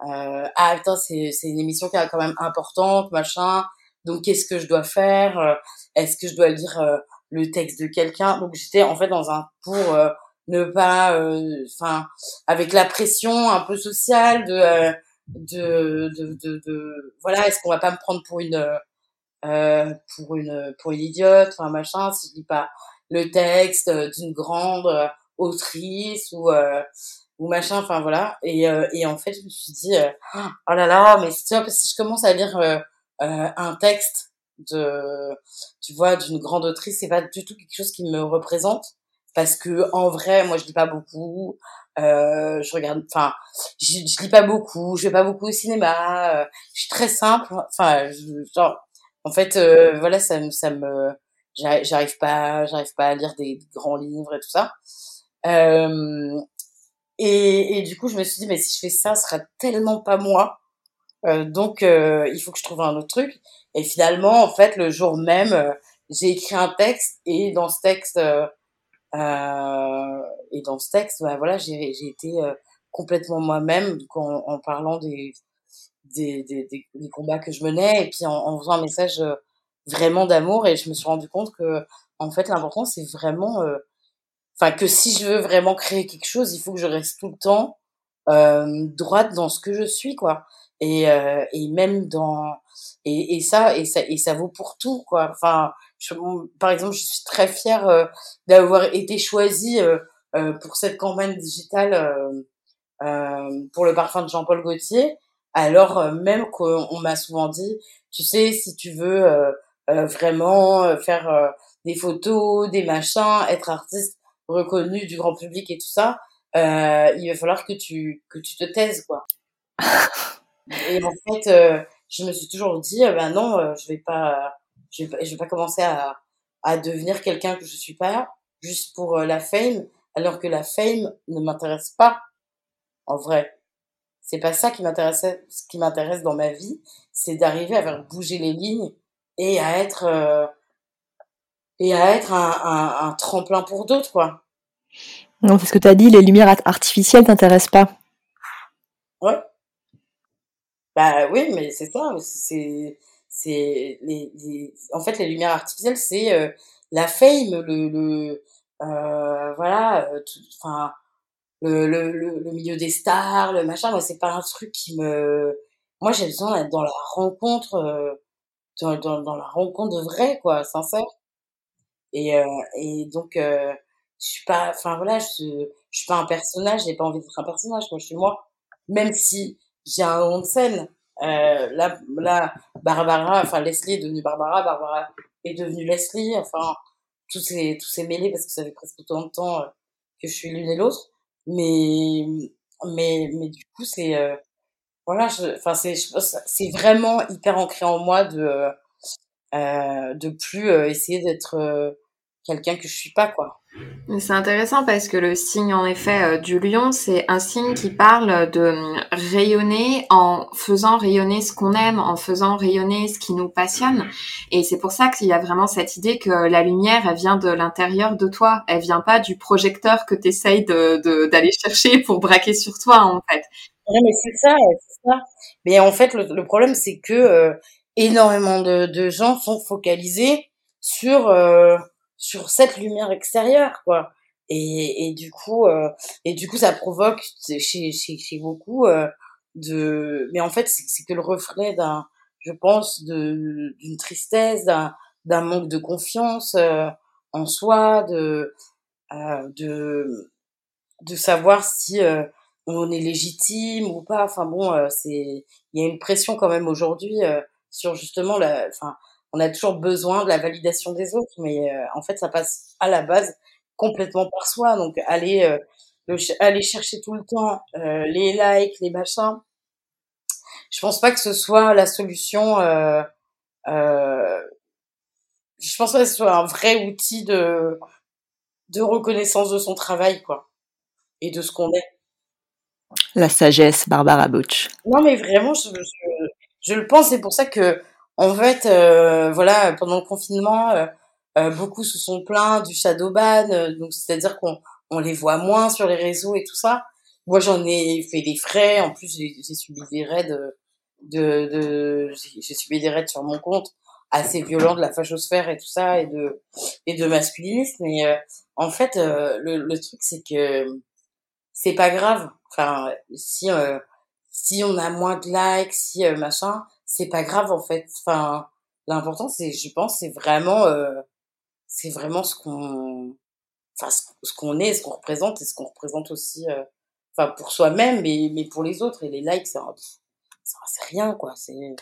ah putain c'est c'est une émission qui est quand même importante machin. Donc qu'est-ce que je dois faire? Est-ce que je dois lire le texte de quelqu'un donc j'étais en fait dans un pour ne pas enfin avec la pression un peu sociale de de, de, de, de voilà, est-ce qu'on va pas me prendre pour une euh, pour une pour une idiote, enfin machin, si je lis pas le texte d'une grande euh, autrice ou euh, ou machin, enfin voilà. Et euh, et en fait, je me suis dit euh, oh là là, mais stop, si je commence à lire un texte de tu vois d'une grande autrice, c'est pas du tout quelque chose qui me représente parce que en vrai, moi je lis pas beaucoup. Euh, je regarde, enfin, je, je, lis pas beaucoup, je vais pas beaucoup au cinéma. Euh, je suis très simple. Enfin, genre, en fait, euh, voilà, ça, ça me, j'arrive pas, j'arrive pas à lire des, grands livres et tout ça. Euh, et, et, du coup, je me suis dit, mais si je fais ça, ce sera tellement pas moi. Euh, donc, il faut que je trouve un autre truc. Et finalement, en fait, le jour même, j'ai écrit un texte et dans ce texte, euh, et dans ce texte, bah, voilà, j'ai été euh, complètement moi-même en, en, parlant des des, des, des, combats que je menais et puis en, en faisant un message euh, vraiment d'amour. Et je me suis rendu compte que, en fait, l'important, c'est vraiment, euh, enfin, que si je veux vraiment créer quelque chose, il faut que je reste tout le temps euh, droite dans ce que je suis, quoi. Et, euh, et même dans et, et ça et ça et ça vaut pour tout, quoi. Enfin, par exemple, je suis très fière euh, d'avoir été choisie euh, euh, pour cette campagne digitale pour le parfum de Jean-Paul Gaultier. Alors même qu'on m'a souvent dit, tu sais, si tu veux vraiment faire des photos, des machins, être artiste reconnu du grand public et tout ça, il va falloir que tu que tu te taises quoi. et en fait, je me suis toujours dit, ben non, je vais pas je vais, vais pas commencer à, à devenir quelqu'un que je suis pas juste pour euh, la fame, alors que la fame ne m'intéresse pas en vrai. C'est pas ça qui m'intéressait. Ce qui m'intéresse dans ma vie, c'est d'arriver à faire bouger les lignes et à être euh, et à être un, un, un tremplin pour d'autres, quoi. Non, c'est ce que tu as dit, les lumières artificielles t'intéressent pas. Ouais. Bah oui, mais c'est ça. C'est c'est les, les, en fait les lumières artificielles c'est euh, la fame le, le euh, voilà euh, enfin le, le, le, milieu des stars le machin moi c'est pas un truc qui me moi j'ai besoin d'être dans la rencontre euh, dans, dans, dans, la rencontre de vrai quoi sincère et et donc je suis pas enfin voilà je je suis pas un personnage j'ai pas envie d'être un personnage moi je suis moi même si j'ai un nom de scène euh, là, là, Barbara, enfin Leslie est devenue Barbara, Barbara est devenue Leslie. Enfin, tout s'est tout s'est mêlé parce que ça fait presque autant de temps euh, que je suis l'une et l'autre. Mais mais mais du coup c'est euh, voilà, enfin c'est c'est vraiment hyper ancré en moi de euh, de plus essayer d'être quelqu'un que je suis pas quoi. C'est intéressant parce que le signe en effet euh, du lion, c'est un signe qui parle de euh, rayonner en faisant rayonner ce qu'on aime, en faisant rayonner ce qui nous passionne. Et c'est pour ça qu'il y a vraiment cette idée que la lumière, elle vient de l'intérieur de toi. Elle vient pas du projecteur que tu essayes d'aller chercher pour braquer sur toi en fait. Non mais c'est ça, c'est ça. Mais en fait le, problème c'est que euh, énormément de, gens sont focalisés sur sur cette lumière extérieure quoi. Et, et du coup euh, et du coup ça provoque chez chez, chez beaucoup euh, de mais en fait c'est que le reflet d'un je pense de d'une tristesse d'un d'un manque de confiance en soi de de de savoir si on est légitime ou pas. Enfin bon c'est il y a une pression quand même aujourd'hui sur justement la, enfin, on a toujours besoin de la validation des autres, mais euh, en fait, ça passe à la base complètement par soi. Donc, aller, euh, aller chercher tout le temps euh, les likes, les machins, je pense pas que ce soit la solution. Euh, je pense pas que ce soit un vrai outil de de reconnaissance de son travail, quoi, et de ce qu'on est. La sagesse, Barbara Butch. Non, mais vraiment, je, je, je le pense. C'est pour ça que, en fait, euh, voilà, pendant le confinement, euh, euh, beaucoup se sont plaints du shadow ban. donc, c'est-à-dire qu'on on les voit moins sur les réseaux et tout ça. Moi, j'en ai fait des frais. En plus, j'ai subi des raids de, de, de j'ai subi des raids sur mon compte assez violents de la fachosphère et tout ça et de et de masculinisme. Mais en fait, le, le truc c'est que c'est pas grave. Enfin, si si on a moins de likes, si euh, machin, c'est pas grave en fait. Enfin, l'important c'est, je pense, c'est vraiment, euh, c'est vraiment ce qu'on, enfin, ce, qu'on est, ce qu'on représente et ce qu'on représente aussi, euh, enfin, pour soi-même, mais mais pour les autres. Et les likes, c'est, c'est rien quoi. C'est,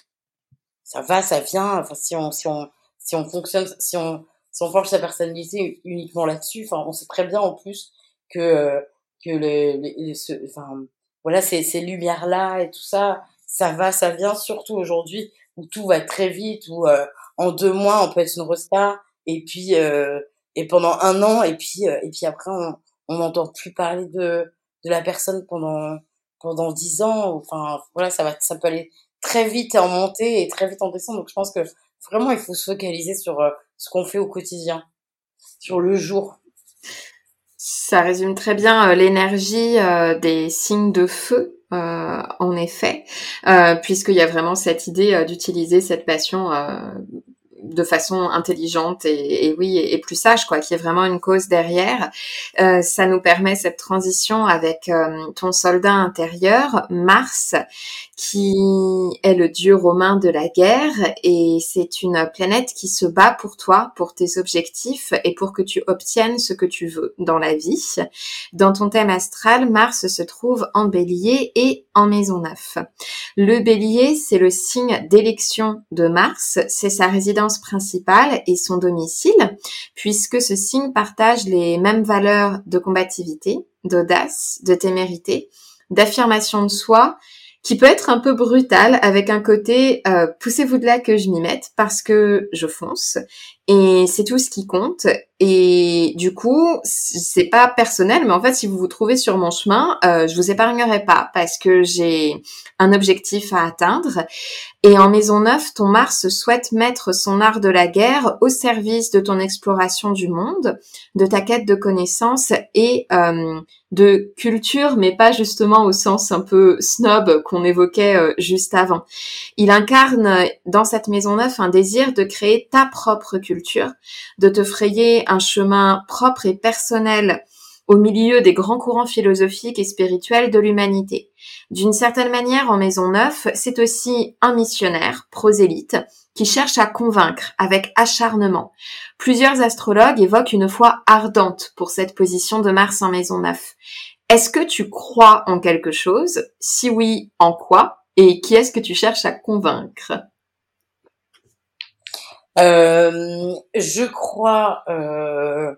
ça va, ça vient. Enfin, si on, si on, si on fonctionne, si on, si on forge sa personnalité uniquement là-dessus, enfin, on sait très bien en plus que que les, les, enfin voilà ces, ces lumières là et tout ça ça va ça vient surtout aujourd'hui où tout va très vite où euh, en deux mois on peut être une resta et puis euh, et pendant un an et puis euh, et puis après on on n'entend plus parler de de la personne pendant pendant dix ans enfin voilà ça va ça peut aller très vite en montée et très vite en descente. Donc je pense que vraiment il faut se focaliser sur ce qu'on fait au quotidien sur le jour ça résume très bien euh, l'énergie euh, des signes de feu, euh, en effet, puisqu'il y a vraiment cette idée d'utiliser cette passion de façon intelligente et, oui et, plus sage quoi qui est vraiment une cause derrière. Euh, ça nous permet cette transition avec euh, ton soldat intérieur Mars qui est le dieu romain de la guerre et c'est une planète qui se bat pour toi pour tes objectifs et pour que tu obtiennes ce que tu veux dans la vie. Dans ton thème astral Mars se trouve en bélier et en maison 9 le bélier c'est le signe d'élection de Mars. C'est sa résidence principale et son domicile, puisque ce signe partage les mêmes valeurs de combativité, d'audace, de témérité, d'affirmation de soi, qui peut être un peu brutal avec un côté euh, poussez-vous de là que je m'y mette parce que je fonce. Et c'est tout ce qui compte et du coup c'est pas personnel mais en fait si vous vous trouvez sur mon chemin euh, je vous épargnerai pas parce que j'ai un objectif à atteindre et en maison 9 ton Mars souhaite mettre son art de la guerre au service de ton exploration du monde de ta quête de connaissances et euh, de culture, mais pas justement au sens un peu snob qu'on évoquait euh, juste avant. Il incarne dans cette maison neuve un désir de créer ta propre culture, de te frayer un chemin propre et personnel au milieu des grands courants philosophiques et spirituels de l'humanité. D'une certaine manière, en Maison Neuf, c'est aussi un missionnaire, prosélyte, qui cherche à convaincre avec acharnement. Plusieurs astrologues évoquent une foi ardente pour cette position de Mars en Maison Neuf. Est-ce que tu crois en quelque chose? Si oui, en quoi? Et qui est-ce que tu cherches à convaincre? Je crois... Euh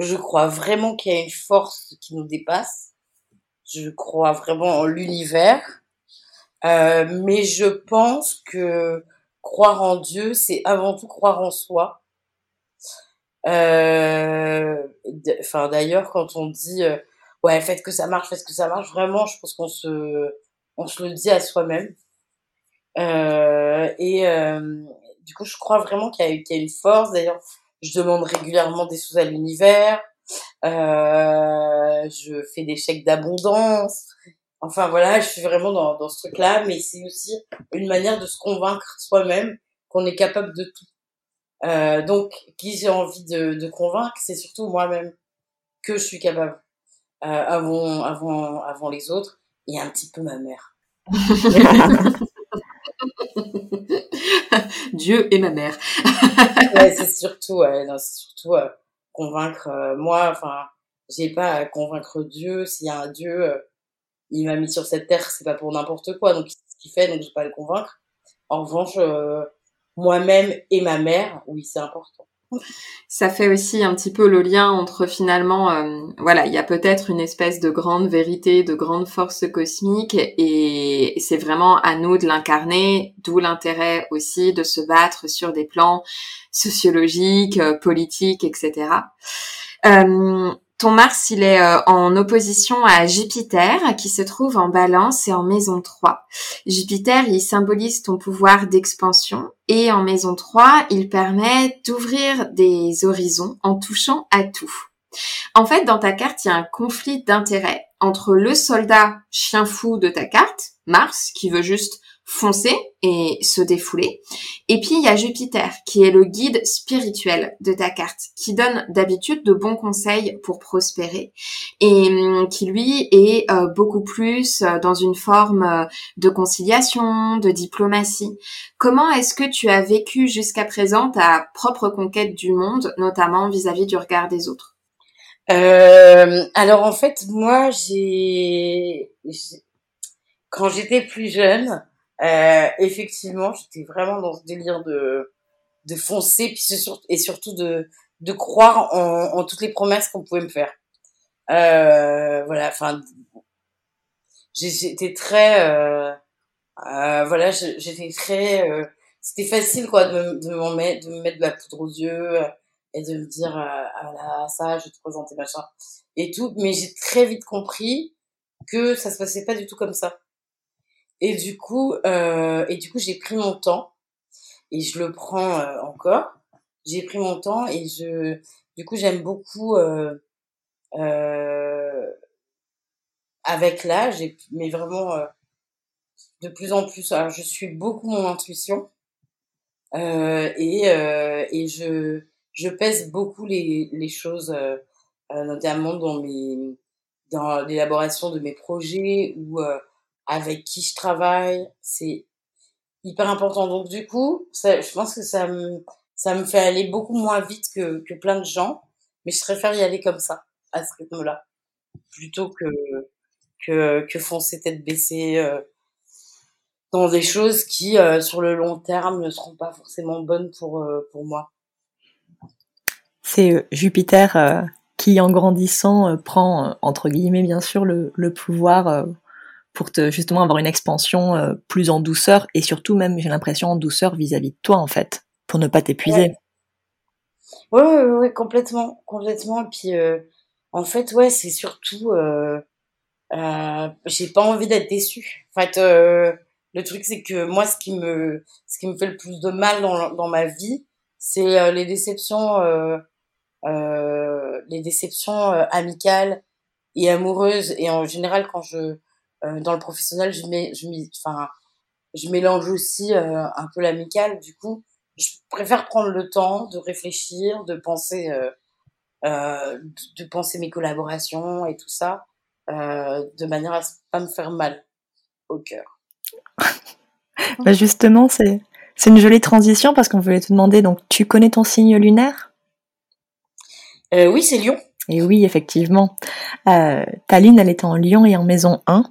je crois vraiment qu'il y a une force qui nous dépasse. Je crois vraiment en l'univers. Euh, mais je pense que croire en Dieu, c'est avant tout croire en soi. Euh, enfin, d'ailleurs, quand on dit euh, ouais, faites que ça marche, faites que ça marche, vraiment, je pense qu'on se, on se le dit à soi-même. et du coup, je crois vraiment qu'il y, a une force. D'ailleurs, je demande régulièrement des choses à l'univers, euh, je fais des chèques d'abondance. Enfin voilà, je suis vraiment dans, ce truc-là, mais c'est aussi une manière de se convaincre soi-même qu'on est capable de tout. Euh, donc, qui j'ai envie de, de convaincre, c'est surtout moi-même que je suis capable euh, avant, avant, avant les autres et un petit peu ma mère. Dieu et ma mère. ouais, c'est surtout, ouais, c'est surtout euh, convaincre euh, moi. Enfin, j'ai pas à convaincre Dieu. S'il y a un Dieu, euh, il m'a mis sur cette terre, c'est pas pour n'importe quoi. Donc, ce qu'il fait, donc j'ai pas à le convaincre. En revanche, moi-même et ma mère, oui, c'est important. Ça fait aussi un petit peu le lien entre finalement, euh, voilà, il y a peut-être une espèce de grande vérité, de grande force cosmique, et c'est vraiment à nous de l'incarner, d'où l'intérêt aussi de se battre sur des plans sociologiques, euh, politiques, etc. ton Mars, il est euh, en opposition à Jupiter, qui se trouve en balance et en maison 3. Jupiter, il symbolise ton pouvoir d'expansion, et en maison 3, il permet d'ouvrir des horizons en touchant à tout. En fait, dans ta carte, il y a un conflit d'intérêts entre le soldat chien fou de ta carte, Mars, qui veut juste foncer et se défouler. Et puis il y a Jupiter qui est le guide spirituel de ta carte, qui donne d'habitude de bons conseils pour prospérer et hum, qui lui est euh, beaucoup plus euh, dans une forme euh, de conciliation, de diplomatie. Comment est-ce que tu as vécu jusqu'à présent ta propre conquête du monde, notamment vis-à-vis du regard des autres? Alors en fait, moi j'ai quand j'étais plus jeune, euh, effectivement, j'étais vraiment dans ce délire de de foncer puis et surtout de de croire en, en toutes les promesses qu'on pouvait me faire. Euh, voilà, enfin, j'étais très, euh, euh, voilà, j'étais très, euh, c'était facile quoi de de, me mettre, de me mettre de la poudre aux yeux et de me dire ah là ça, je vais te présenter machin et tout, mais j'ai très vite compris que ça se passait pas du tout comme ça. Et du coup, euh, et du coup, j'ai pris mon temps et je le prends euh, encore. J'ai pris mon temps et je, du coup, j'aime beaucoup euh, euh, avec l'âge, mais vraiment euh, de plus en plus. Alors, je suis beaucoup mon intuition et et je je pèse beaucoup les les choses, notamment dans mes dans l'élaboration de mes projets ou avec qui je travaille, c'est hyper important. Donc du coup, je pense que ça me, ça me fait aller beaucoup moins vite que, que plein de gens, mais je préfère y aller comme ça, à ce rythme-là, plutôt que, que, que foncer tête baissée euh, dans des choses qui, euh, sur le long terme, ne seront pas forcément bonnes pour, euh, pour moi. C'est Jupiter qui, en grandissant, prend, entre guillemets, bien sûr, le, le pouvoir pour te justement avoir une expansion euh, plus en douceur et surtout même j'ai l'impression en douceur vis-à-vis de toi en fait pour ne pas t'épuiser. Ouais. Ouais, ouais, complètement, complètement. Et puis euh, en fait ouais c'est surtout euh, euh, j'ai pas envie d'être déçue. En fait euh, le truc c'est que moi ce qui me ce qui me fait le plus de mal dans dans ma vie c'est les déceptions les déceptions amicales et amoureuses et en général quand je euh, dans le professionnel, je mets, je enfin, je mélange aussi euh, un peu l'amical. Du coup, je préfère prendre le temps de réfléchir, de penser, euh, euh de, penser mes collaborations et tout ça, euh, de manière à pas me faire mal au cœur. bah justement, c'est c'est une jolie transition parce qu'on voulait te demander. Donc, tu connais ton signe lunaire? Euh, Oui, c'est Lion. Et oui, effectivement. Euh, ta lune, elle est en lion et en maison 1.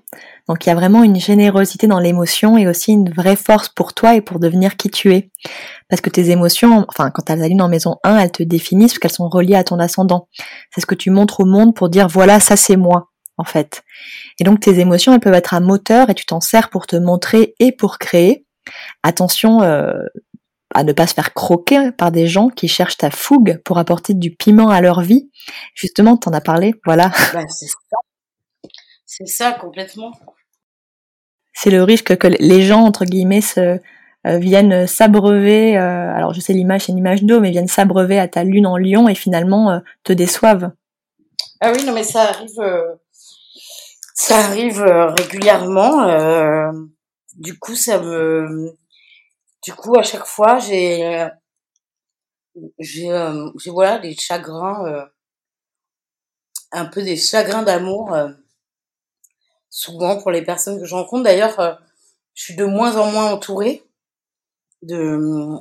Donc il y a vraiment une générosité dans l'émotion et aussi une vraie force pour toi et pour devenir qui tu es. Parce que tes émotions, enfin quand la lune en maison 1, elles te définissent parce qu'elles sont reliées à ton ascendant. C'est ce que tu montres au monde pour dire voilà, ça c'est moi, en fait. Et donc tes émotions, elles peuvent être un moteur et tu t'en sers pour te montrer et pour créer. Attention, euh, à ne pas se faire croquer par des gens qui cherchent ta fougue pour apporter du piment à leur vie. Justement, t'en as parlé, voilà. Bah, c'est ça. C'est ça, complètement. C'est le risque que les gens, entre guillemets, se, euh, viennent s'abreuver, euh, alors je sais l'image c'est une image d'eau, mais viennent s'abreuver à ta lune en lion et finalement euh, te déçoivent. Ah oui, non mais ça arrive, ça arrive régulièrement. du coup, ça me, du coup, à chaque fois, j'ai j'ai j'ai voilà des chagrins un peu des chagrins d'amour souvent pour les personnes que je rencontre. D'ailleurs, je suis de moins en moins entourée de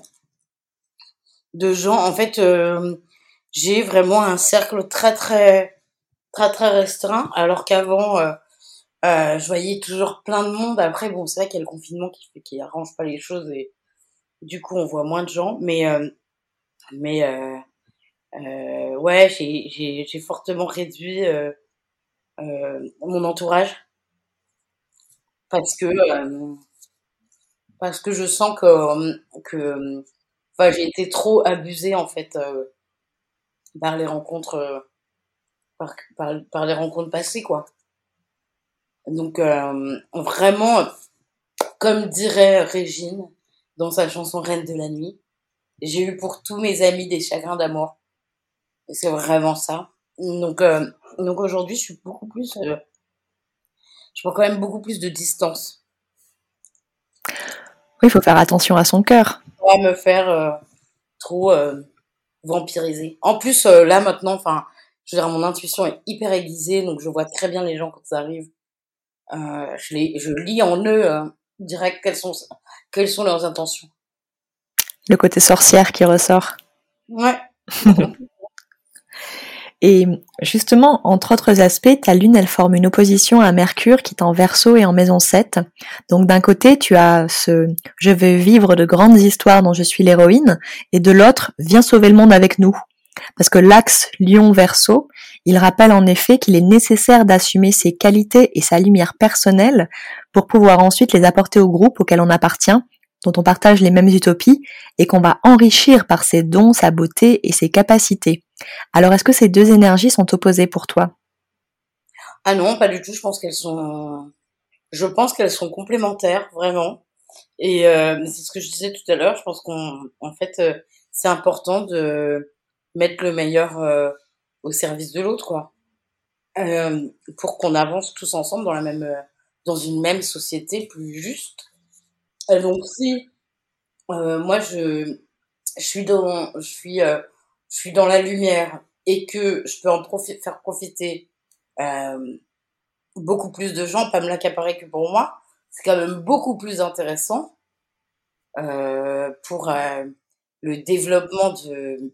de gens. En fait, j'ai vraiment un cercle très très très très restreint, alors qu'avant euh, je voyais toujours plein de monde. Après, bon, c'est vrai qu'il y a le confinement qui fait qu'il arrange pas les choses et du coup, on voit moins de gens. Mais, euh, mais euh, euh, ouais, j'ai, j'ai, fortement réduit mon entourage parce que parce que je sens que que enfin, j'ai été trop abusée en fait par les rencontres par, par, les rencontres passées quoi. Donc vraiment, comme dirait Régine dans sa chanson Reine de la nuit, j'ai eu pour tous mes amis des chagrins d'amour. C'est vraiment ça. Donc euh, donc aujourd'hui, je suis beaucoup plus, euh, je prends quand même beaucoup plus de distance. Oui, il faut faire attention à son cœur. Pas me faire trop vampiriser. En plus, là maintenant, enfin, je veux dire, mon intuition est hyper aiguisée, donc je vois très bien les gens quand ça arrive euh, je, les, je lis en eux euh, direct quelles sont, quelles sont leurs intentions. Le côté sorcière qui ressort. Ouais. et justement, entre autres aspects, ta lune, elle forme une opposition à Mercure qui est en verso et en maison 7. Donc d'un côté, tu as ce je veux vivre de grandes histoires dont je suis l'héroïne, et de l'autre, viens sauver le monde avec nous. Parce que l'axe Lion-Verso, il rappelle en effet qu'il est nécessaire d'assumer ses qualités et sa lumière personnelle pour pouvoir ensuite les apporter au groupe auquel on appartient, dont on partage les mêmes utopies, et qu'on va enrichir par ses dons, sa beauté et ses capacités. Alors est-ce que ces deux énergies sont opposées pour toi? Ah non, pas du tout. Je pense qu'elles sont, je pense qu'elles sont complémentaires vraiment. Et euh, c'est ce que je disais tout à l'heure. Je pense qu'on, fait, euh, c'est important de mettre le meilleur euh, au service de l'autre, quoi. Euh, pour qu'on avance tous ensemble dans la même, euh, dans une même société plus juste. Euh, donc si moi je, je suis dans, je suis, je suis dans la lumière et que je peux en profiter, faire profiter beaucoup plus de gens, pas me l'accaparer que pour moi, c'est quand même beaucoup plus intéressant pour le développement de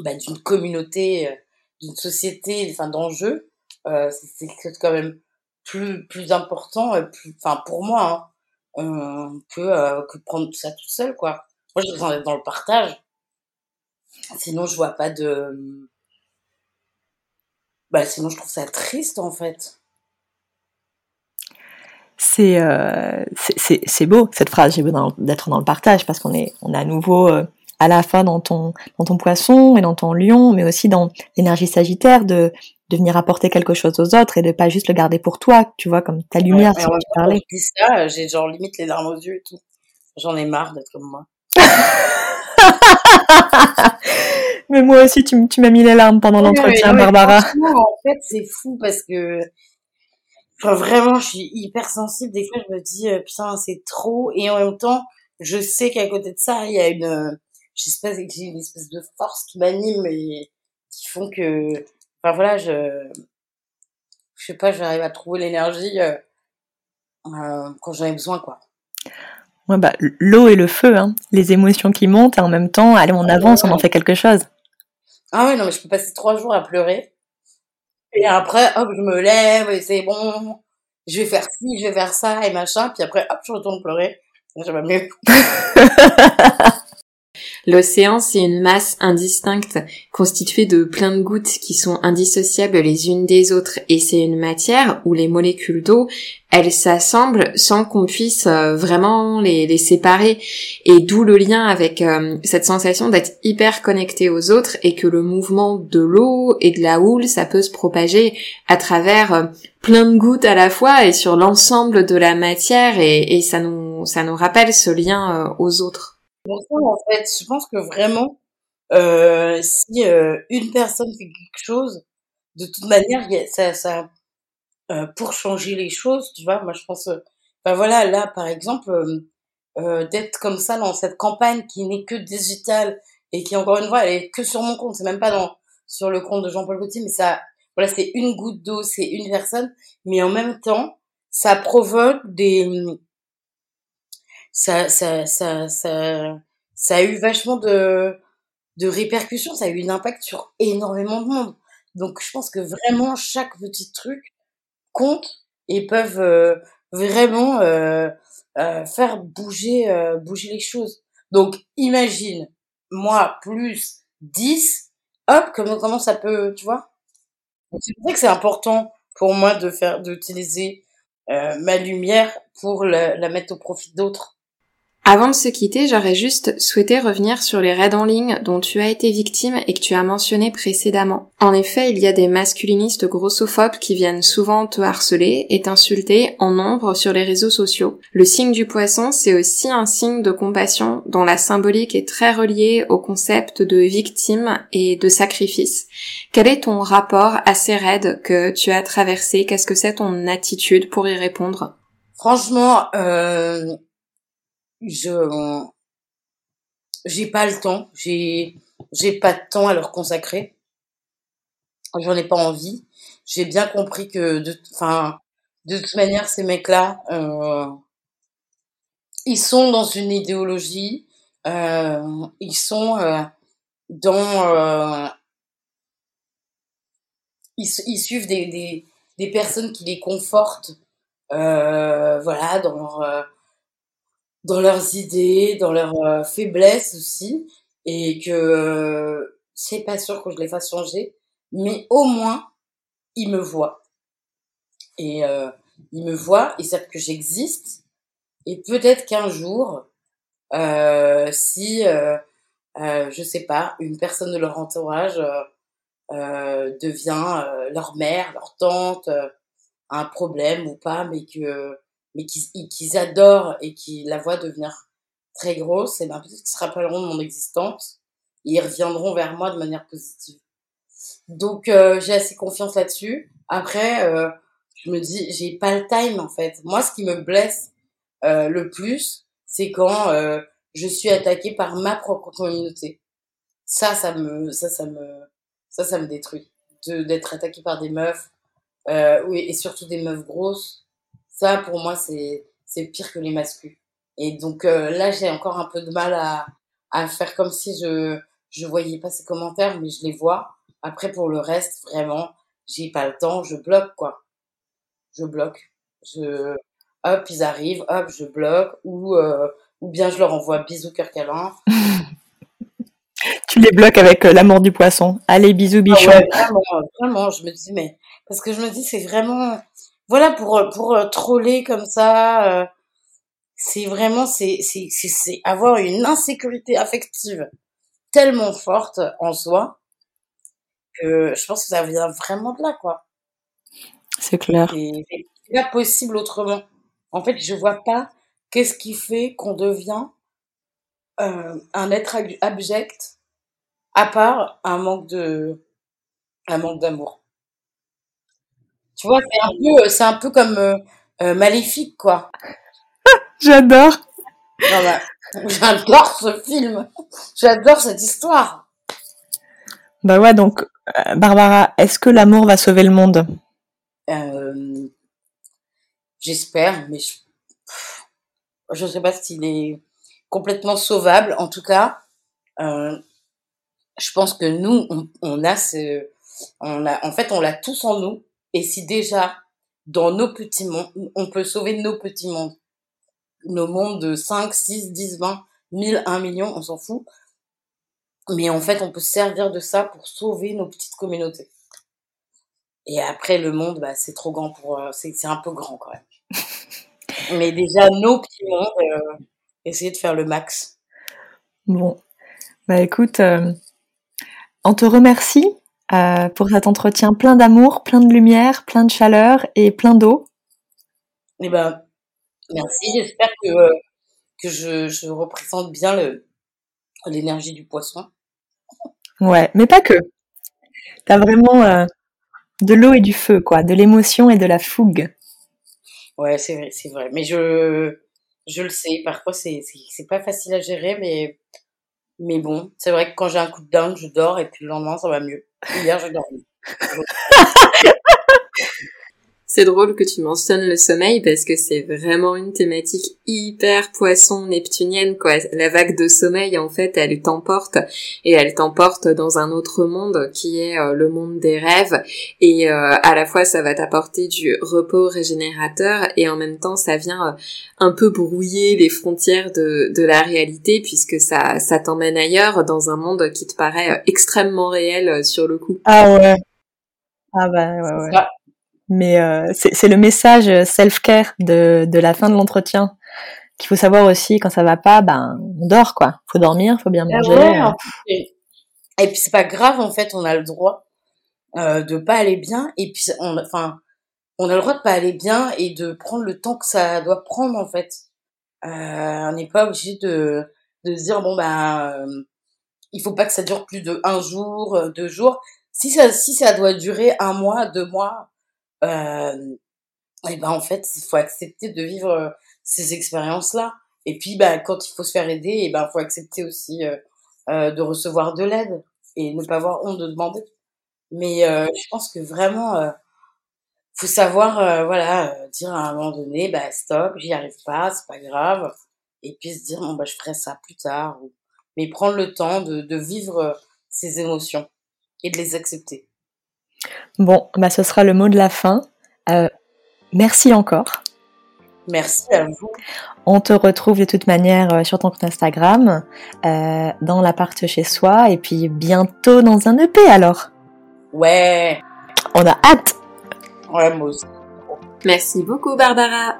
bah, d'une communauté, euh, d'une société, enfin d'enjeux, euh, c'est quand même plus plus important, euh, enfin pour moi, hein, euh, que euh, que prendre tout ça tout seul quoi. Moi j'ai besoin d'être dans le partage. Sinon je vois pas de, bah sinon je trouve ça triste en fait. C'est euh, c'est beau cette phrase. J'ai besoin d'être dans le partage parce qu'on est on est à nouveau à la fois dans ton, dans ton poisson et dans ton lion, mais aussi dans l'énergie sagittaire de, de venir apporter quelque chose aux autres et de pas juste le garder pour toi, tu vois, comme ta lumière, ouais, tu parlais. Je ça, j'ai genre limite les larmes aux yeux et tout. J'en ai marre d'être comme moi. mais moi aussi, tu, tu m'as mis les larmes pendant l'entretien, Barbara. En fait, c'est fou parce que enfin, vraiment, je suis hyper sensible. Des fois, je me dis, euh, putain, c'est trop. Et en même temps, je sais qu'à côté de ça, il y a une, j'espère que j'ai une espèce de force qui m'anime et qui font que, enfin voilà, je, je sais pas, j'arrive à trouver l'énergie euh, euh, quand j'en ai besoin, quoi. Ouais, bah, l'eau et le feu, hein. les émotions qui montent et en même temps, allez, on avance, on en fait quelque chose. Ah ouais, non, mais je peux passer trois jours à pleurer. Et après, hop, je me lève et c'est bon, je vais faire ci, je vais faire ça et machin. Puis après, hop, je retourne pleurer. Va mieux. L'océan, c'est une masse indistincte constituée de plein de gouttes qui sont indissociables les unes des autres et c'est une matière où les molécules d'eau, elles s'assemblent sans qu'on puisse euh, vraiment les, séparer. Et d'où le lien avec euh, cette sensation d'être hyper connecté aux autres et que le mouvement de l'eau et de la houle, ça peut se propager à travers euh, plein de gouttes à la fois et sur l'ensemble de la matière. Et, et, ça nous ça nous rappelle ce lien aux autres en fait, je pense que vraiment, euh, si euh, une personne fait quelque chose, de toute manière, ça, ça euh, pour changer les choses, tu vois, moi je pense, enfin voilà, là par exemple, euh, d'être comme ça dans cette campagne qui n'est que digitale et qui encore une fois elle est que sur mon compte, c'est même pas dans sur le compte de Jean-Paul Gaultier, mais ça voilà c'est une goutte d'eau, c'est une personne, mais en même temps ça provoque des ça ça ça ça ça a eu vachement de de répercussions, ça a eu un impact sur énormément de monde. Donc je pense que vraiment chaque petit truc compte et peuvent euh, vraiment euh, euh, faire bouger bouger les choses. Donc imagine moi plus 10, hop comment ça peut, tu vois? C'est pour ça que c'est important pour moi de faire d'utiliser ma lumière pour la mettre au profit d'autres. Avant de se quitter, j'aurais juste souhaité revenir sur les raids en ligne dont tu as été victime et que tu as mentionné précédemment. En effet, il y a des masculinistes grossophobes qui viennent souvent te harceler et t'insulter en nombre sur les réseaux sociaux. Le signe du poisson, c'est aussi un signe de compassion dont la symbolique est très reliée au concept de victime et de sacrifice. Quel est ton rapport à ces raids que tu as traversés? Qu'est-ce que c'est ton attitude pour y répondre? Franchement, euh je j'ai pas le temps, j'ai j'ai pas de temps à leur consacrer. J'en ai pas envie. J'ai bien compris que de enfin de toute manière ces mecs-là euh, ils sont dans une idéologie, euh, ils sont euh, dans euh, ils, ils suivent des, des, des personnes qui les confortent euh, voilà dans leur dans leurs idées, dans leurs euh, faiblesses aussi, et que euh, c'est pas sûr que je les fasse changer, mais au moins ils me voient. Et euh, ils me voient, ils savent que j'existe, et peut-être qu'un jour, euh, si euh, je sais pas, une personne de leur entourage devient leur mère, leur tante, un problème ou pas, mais que mais qu'ils adorent et qui la voient devenir très grosse, et ben peut-être qu'ils se rappelleront de mon existence et ils reviendront vers moi de manière positive. Donc euh, j'ai assez confiance là-dessus. Après, euh, je me dis, j'ai pas le time en fait. Moi, ce qui me blesse euh, le plus, c'est quand euh, je suis attaquée par ma propre communauté. Ça, ça me, ça, ça me, ça, ça me détruit. D'être attaquée par des meufs, euh, oui, et surtout des meufs grosses ça, pour moi, c'est c'est pire que les masculins. Et donc euh, là, j'ai encore un peu de mal à, à faire comme si je je voyais pas ces commentaires, mais je les vois. Après, pour le reste, vraiment, j'ai pas le temps, je bloque quoi. Je bloque. Je hop, ils arrivent, hop, je bloque ou euh, ou bien je leur envoie bisous cœur câlin. tu les bloques avec euh, l'amour du poisson. Allez, bisous ah bichon. vraiment, vraiment, je me dis mais parce que je me dis c'est vraiment voilà pour euh, pour euh, troller comme ça euh, c'est vraiment c'est c'est c'est avoir une insécurité affective tellement forte en soi que je pense que ça vient vraiment de là quoi. C'est clair. C'est pas possible autrement. En fait je vois pas qu'est-ce qui fait qu'on devient un être abject à part un manque de un manque d'amour tu vois, c'est un peu, c'est un peu comme euh, euh, Maléfique, quoi. J'adore. bah, J'adore ce film. J'adore cette histoire. Bah ouais, donc, euh, Barbara, est-ce que l'amour va sauver le monde? J'espère, mais je ne sais pas s'il est complètement sauvable. En tout cas, je pense que nous, on, on a ce, on a, en fait, on l'a tous en nous. Et si déjà, dans nos petits mondes, on peut sauver nos petits mondes, nos mondes de 5, 6, 10, 20, 1000, 1 million, on s'en fout. Mais en fait, on peut servir de ça pour sauver nos petites communautés. Et après, le monde, bah, c'est trop grand pour... Euh, c'est un peu grand quand même. Mais déjà, nos petits mondes, euh, essayer de faire le max. Bon. Bah écoute, euh, on te remercie euh, pour cet entretien plein d'amour, plein de lumière, plein de chaleur et plein d'eau. Eh ben, merci. J'espère que, que je, je représente bien l'énergie du poisson. Ouais, mais pas que. T'as vraiment euh, de l'eau et du feu, quoi, de l'émotion et de la fougue. Ouais, c'est vrai, c'est vrai. Mais je, Je le sais, parfois c'est c'est pas facile à gérer, mais mais bon, c'est vrai que quand j'ai un coup de dingue, je dors et puis le lendemain ça va mieux. Hier j'ai dormi. C'est drôle que tu mentionnes le sommeil parce que c'est vraiment une thématique hyper poisson neptunienne quoi. La vague de sommeil en fait, elle t'emporte et elle t'emporte dans un autre monde qui est euh, le monde des rêves et euh, à la fois ça va t'apporter du repos régénérateur et en même temps ça vient euh, un peu brouiller les frontières de, de la réalité puisque ça ça t'emmène ailleurs dans un monde qui te paraît extrêmement réel sur le coup. Ah ouais. Ah bah ouais ouais. Mais euh, c'est le message self-care de, de la fin de l'entretien qu'il faut savoir aussi quand ça va pas, ben on dort quoi. Faut dormir, faut bien ah manger. Euh. et, puis c'est pas grave en fait, on a le droit euh, de pas aller bien et puis on, enfin on a le droit de pas aller bien et de prendre le temps que ça doit prendre en fait. Euh, on n'est pas obligé de de se dire bon ben euh, il faut pas que ça dure plus de un jour, deux jours. Si ça si ça doit durer un mois, deux mois, euh, et ben en fait, il faut accepter de vivre euh, ces expériences-là. Et puis, ben, quand il faut se faire aider, et ben, faut accepter aussi euh, euh, de recevoir de l'aide et ne pas avoir honte de demander. Mais euh, je pense que vraiment, euh, faut savoir, voilà, dire à un moment donné, bah stop, j'y arrive pas, c'est pas grave. Et puis se dire, bon, bah, je ferai ça plus tard. Mais prendre le temps de, de vivre ces émotions et de les accepter. Bon, bah ce sera le mot de la fin. Euh, merci encore. Merci à vous. On te retrouve de toute manière euh, sur ton compte Instagram, euh, dans l'appart chez soi, et puis bientôt dans un EP alors. Ouais. On a hâte. Ouais, moi Merci beaucoup Barbara.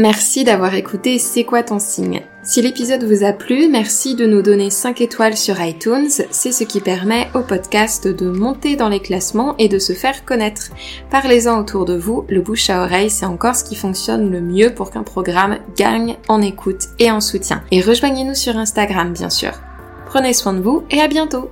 Merci d'avoir écouté C'est quoi ton signe? Si l'épisode vous a plu, merci de nous donner 5 étoiles sur iTunes, c'est ce qui permet au podcast de monter dans les classements et de se faire connaître. Parlez-en autour de vous, le bouche à oreille c'est encore ce qui fonctionne le mieux pour qu'un programme gagne en écoute et en soutien. Et rejoignez-nous sur Instagram bien sûr. Prenez soin de vous et à bientôt